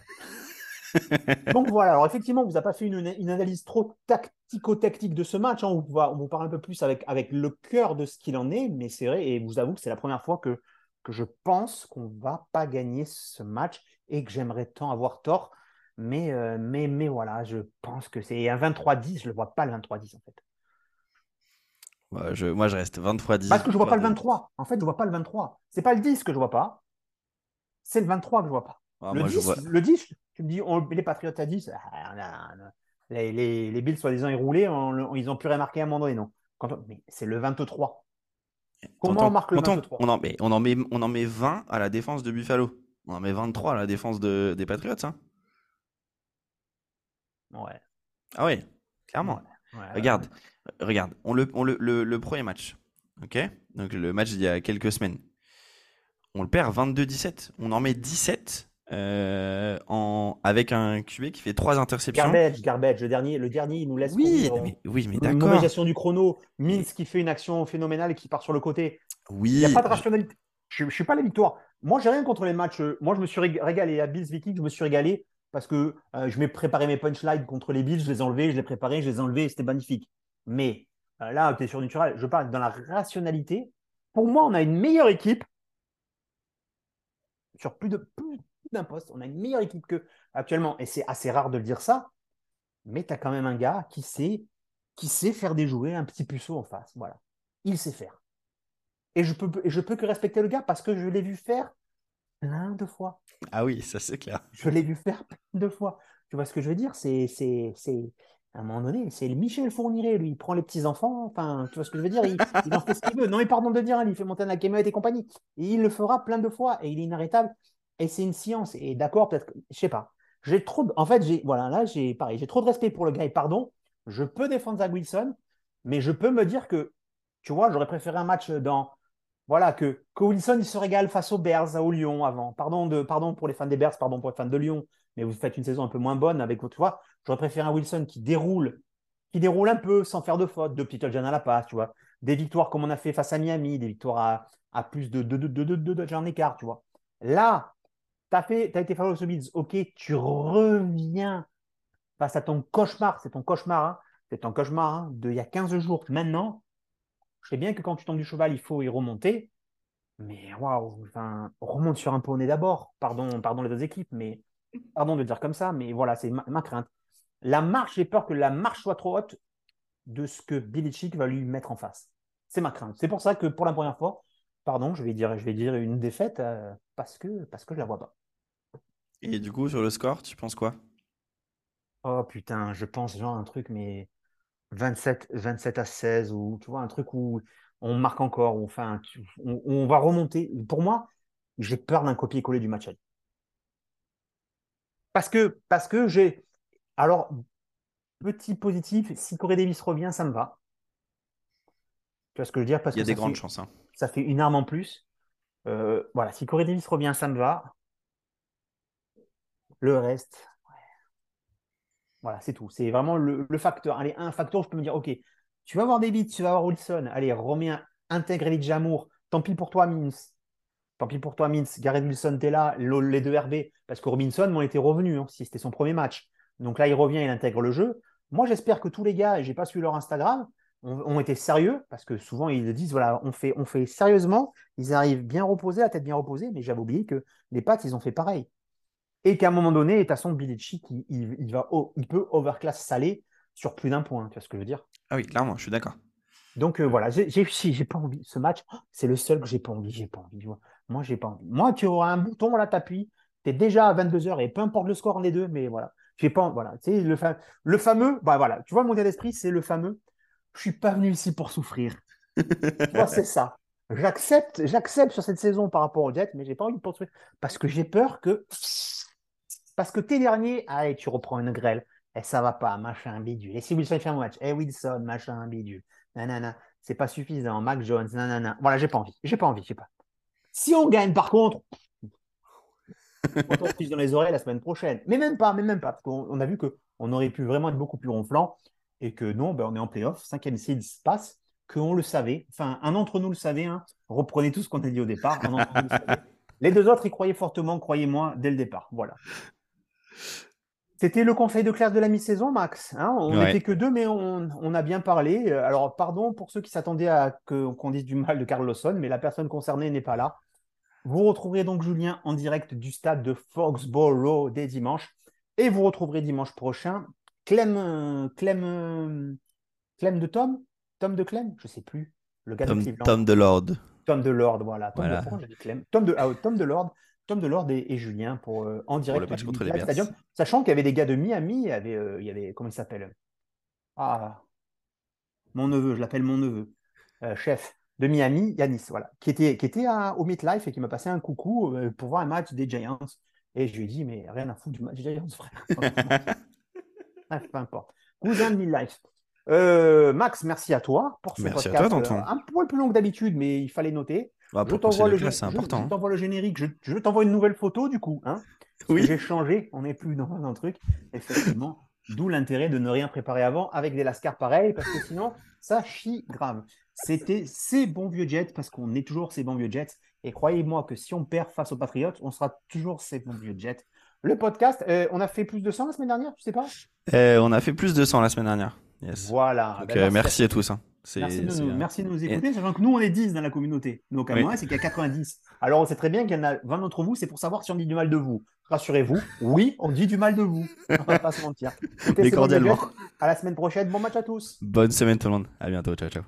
Donc voilà, alors effectivement, on vous a pas fait une, une analyse trop tactico-tactique de ce match. hein. On, va, on vous parle un peu plus avec, avec le cœur de ce qu'il en est, mais c'est vrai, et vous avoue que c'est la première fois que, que je pense qu'on va pas gagner ce match et que j'aimerais tant avoir tort. Mais, euh, mais, mais voilà, je pense que c'est un 23-10, je le vois pas le 23-10 en fait. Je- moi, je reste 23-10. Parce que je vois pas le victoire 23. En fait, je vois pas le 23. C'est pas le 10 que je vois pas. C'est le 23 que je vois pas. Ah, le, moi, je 10, vois- le 10, tu me dis, on- les Patriots à 10, ah, non, non. les, les, les Bills, soi-disant, ils roulaient, on- on- ils ont pu remarquer à un moment donné, non. Quand on- mais c'est le 23. Comment on marque le t'entends 23 on en, met, on, en met, on en met 20 à la défense de Buffalo. On en met 23 à la défense de, des Patriots. Hein. Ouais. Ah ouais, clairement. Ouais, ouais, Regarde, ouais. Regarde, on le, on le, le, le premier match, ok? Donc le match d'il y a quelques semaines. On le perd 22-17. On en met 17 euh, en... avec un QB qui fait trois interceptions. Garbage, garbage. Le dernier, le dernier, il nous laisse. Oui, pour- mais, oui, mais d'accord. mauvaise gestion du chrono. Mince qui fait une action phénoménale et qui part sur le côté. Il Oui, n'y a pas de rationalité. Je ne suis pas la victoire. Moi, j'ai rien contre les matchs. Moi, je me suis rég- régalé à Bills Vikings. Je me suis régalé parce que euh, je m'ai préparé mes punchlines contre les Bills. Je les ai enlevés, je les ai préparés, je les ai enlevés. C'était magnifique. Mais euh, là, tu es sur du naturel. Je parle dans la rationalité. Pour moi, on a une meilleure équipe sur plus de plus d'un poste. On a une meilleure équipe que actuellement. Et c'est assez rare de le dire ça. Mais tu as quand même un gars qui sait, qui sait faire déjouer un petit puceau en face. Voilà. Il sait faire. Et je peux, et je peux que respecter le gars parce que je l'ai vu faire plein de fois. ah oui, ça c'est clair. Je l'ai vu faire plein de fois. Tu vois ce que je veux dire? C'est, à un moment donné, c'est Michel Fourniret, lui. Il prend les petits-enfants. Enfin, tu vois ce que je veux dire? Il, il en fait ce qu'il veut. Non, mais pardon de dire, hein, il fait monter la Kemet et compagnie. Et il le fera plein de fois. Et il est inarrêtable. Et c'est une science. Et d'accord, peut-être, je sais pas. J'ai trop, en fait, j'ai, voilà, là, j'ai, pareil, j'ai trop de respect pour le gars. Et pardon, je peux défendre Zach Wilson, mais je peux me dire que, tu vois, j'aurais préféré un match dans, voilà, que, que Wilson, il se régale face aux Bears, au Lyon avant. Pardon, de, pardon pour les fans des Bears, pardon pour les fans de Lyon, mais vous faites une saison un peu moins bonne avec votre, tu. J'aurais préféré un Wilson qui déroule, qui déroule un peu sans faire de faute, de petites à la passe, tu vois. Des victoires comme on a fait face à Miami, des victoires à, plus de 2 de, de, de, de, touchdowns d'écart, tu vois. Là, tu as, as été favori aux Bills, ok, tu reviens face à ton cauchemar, c'est ton cauchemar, hein, c'est ton cauchemar hein, d'il y a 15 jours. Maintenant, je sais bien que quand tu tombes du cheval, il faut y remonter. Mais waouh, enfin, remonte sur un poney d'abord. Pardon, pardon les deux équipes, mais pardon de le dire comme ça, mais voilà, c'est ma, ma crainte. La marche, j'ai peur que la marche soit trop haute de ce que Belichick va lui mettre en face. C'est ma crainte. C'est pour ça que pour la première fois, pardon, je vais dire, je vais dire une défaite euh, parce que parce que je la vois pas. Et du coup, sur le score, tu penses quoi? Oh putain, je pense genre un truc, mais 27, 27 à 16, ou tu vois, un truc où on marque encore, ou enfin, tu- on, on va remonter. Pour moi, j'ai peur d'un copier-coller du match. aller. Parce que, parce que j'ai. Alors, petit positif, si Corey Davis revient, ça me va. Tu vois ce que je veux dire? Parce Il y a que des grandes fait- chances. hein. ça fait une arme en plus. Euh, voilà, si Corey Davis revient, ça me va. Le reste, ouais. voilà, c'est tout. C'est vraiment le, le facteur. Allez, un facteur, je peux me dire, ok, tu vas avoir David, tu vas avoir Wilson. Allez, remets un, intègre Elijah Jamour. Tant pis pour toi, Mins. Tant pis pour toi, Mins. Gareth Wilson, t'es là. Le- les deux RB. Parce que Robinson, m'en était revenu, hein, si c'était son premier match. Donc là, il revient, il intègre le jeu. Moi, j'espère que tous les gars, et j'ai pas suivi leur Instagram, ont, ont été sérieux, parce que souvent, ils le disent, voilà, on fait, on fait sérieusement. Ils arrivent bien reposés, la tête bien reposée, mais j'avais oublié que les Pats, ils ont fait pareil. Et qu'à un moment donné, de toute façon, Belichick, il, il, il va, oh, il peut overclass salé sur plus d'un point. Tu vois ce que je veux dire? Ah oui, clairement, je suis d'accord. Donc euh, voilà, j'ai pas envie. Ce match, oh, c'est le seul que j'ai pas envie. J'ai pas envie. Tu. Moi, j'ai pas envie. Moi, tu auras un bouton, là, t'appuies. Tu es déjà à 22h et peu importe le score en des deux, mais voilà. J'ai pas, voilà. Tu sais, le, fa- le fameux, bah voilà. Tu vois, mon état d'esprit, c'est le fameux. Je suis pas venu ici pour souffrir. Tu vois, c'est ça. J'accepte, j'accepte sur cette saison par rapport aux Jets, mais j'ai pas envie de poursuivre parce que j'ai peur que parce que t'es dernier, allez, tu reprends une grêle et ça va pas, machin bidule. Et si Wilson fait un match, eh Wilson, machin bidule, nanana, c'est pas suffisant, Mac Jones, nanana. Voilà, j'ai pas envie, j'ai pas envie, j'ai pas. Si on gagne par contre, se fiche dans les oreilles la semaine prochaine. Mais même pas, mais même pas, parce qu'on on a vu que on aurait pu vraiment être beaucoup plus ronflant et que non, ben, on est en playoff, cinquième seed se passe, qu'on le savait. Enfin, un d'entre nous le savait. hein. Reprenez tout ce qu'on a dit au départ. un d'entre nous le savait. Les deux autres y croyaient fortement, croyez-moi, dès le départ. Voilà. C'était le conseil de classe de la mi-saison, Max. hein? on Ouais. n'était que deux, mais on, on a bien parlé. Euh, Alors, pardon pour ceux qui s'attendaient à qu'on dise du mal de Carl Lawson, mais la personne concernée n'est pas là. Vous retrouverez donc Julien en direct du stade de Foxborough dès dimanche. Et vous retrouverez dimanche prochain Clem, Clem, Clem de Tom? Tom de Clem? Je sais plus. Le gars de Tom, Cleveland. Tom Delord. Tom de Lord, voilà. Tom Voilà. de, pourquoi j'ai dit Clem Tom de, ah, Tom de Lord, Tom de Lord et, et Julien pour euh, en direct le match. Stadium, sachant qu'il y avait des gars de Miami, il y avait, euh, il y avait comment il s'appelle Ah, mon neveu, je l'appelle mon neveu, euh, chef de Miami, Yanis, voilà, qui était, qui était à- au Life et qui m'a passé un coucou euh, pour voir un match des Giants. Et je lui ai dit, mais rien à foutre du match des Giants, frère. Peu importe. Cousin de Midlife. Euh, Max, merci à toi pour ce Merci à podcast. toi, Tonton. euh, un poil plus long que d'habitude, mais il fallait noter. Bah, Je t'envoie le, c'est important. hein. t'envoie le générique. Je, je t'envoie une nouvelle photo du coup. Hein. Oui. J'ai changé, on n'est plus dans, le truc. Effectivement, d'où l'intérêt de ne rien préparer avant avec des lascars pareils, parce que sinon, ça chie grave. C'était ces bons vieux Jets, parce qu'on est toujours ces bons vieux Jets. Et croyez-moi que si on perd face aux Patriots, on sera toujours ces bons vieux Jets. Le podcast, euh, on a fait plus de 100 la semaine dernière, tu sais pas? Euh, on a fait plus de 100 la semaine dernière. Yes. Voilà. Donc, Ben, euh, merci à tous. hein. Merci de, nous, merci de nous écouter, sachant que nous, on est 10 dans la communauté. Donc, à Oui. moi, c'est qu'il y a 90. Alors, on sait très bien qu'il y en a 20 d'entre vous, c'est pour savoir si on dit du mal de vous. Rassurez-vous, oui, on dit du mal de vous. On va pas se mentir. Bon, cordialement. À la semaine prochaine. Bon match à tous. Bonne semaine tout le monde. À bientôt. Ciao, ciao.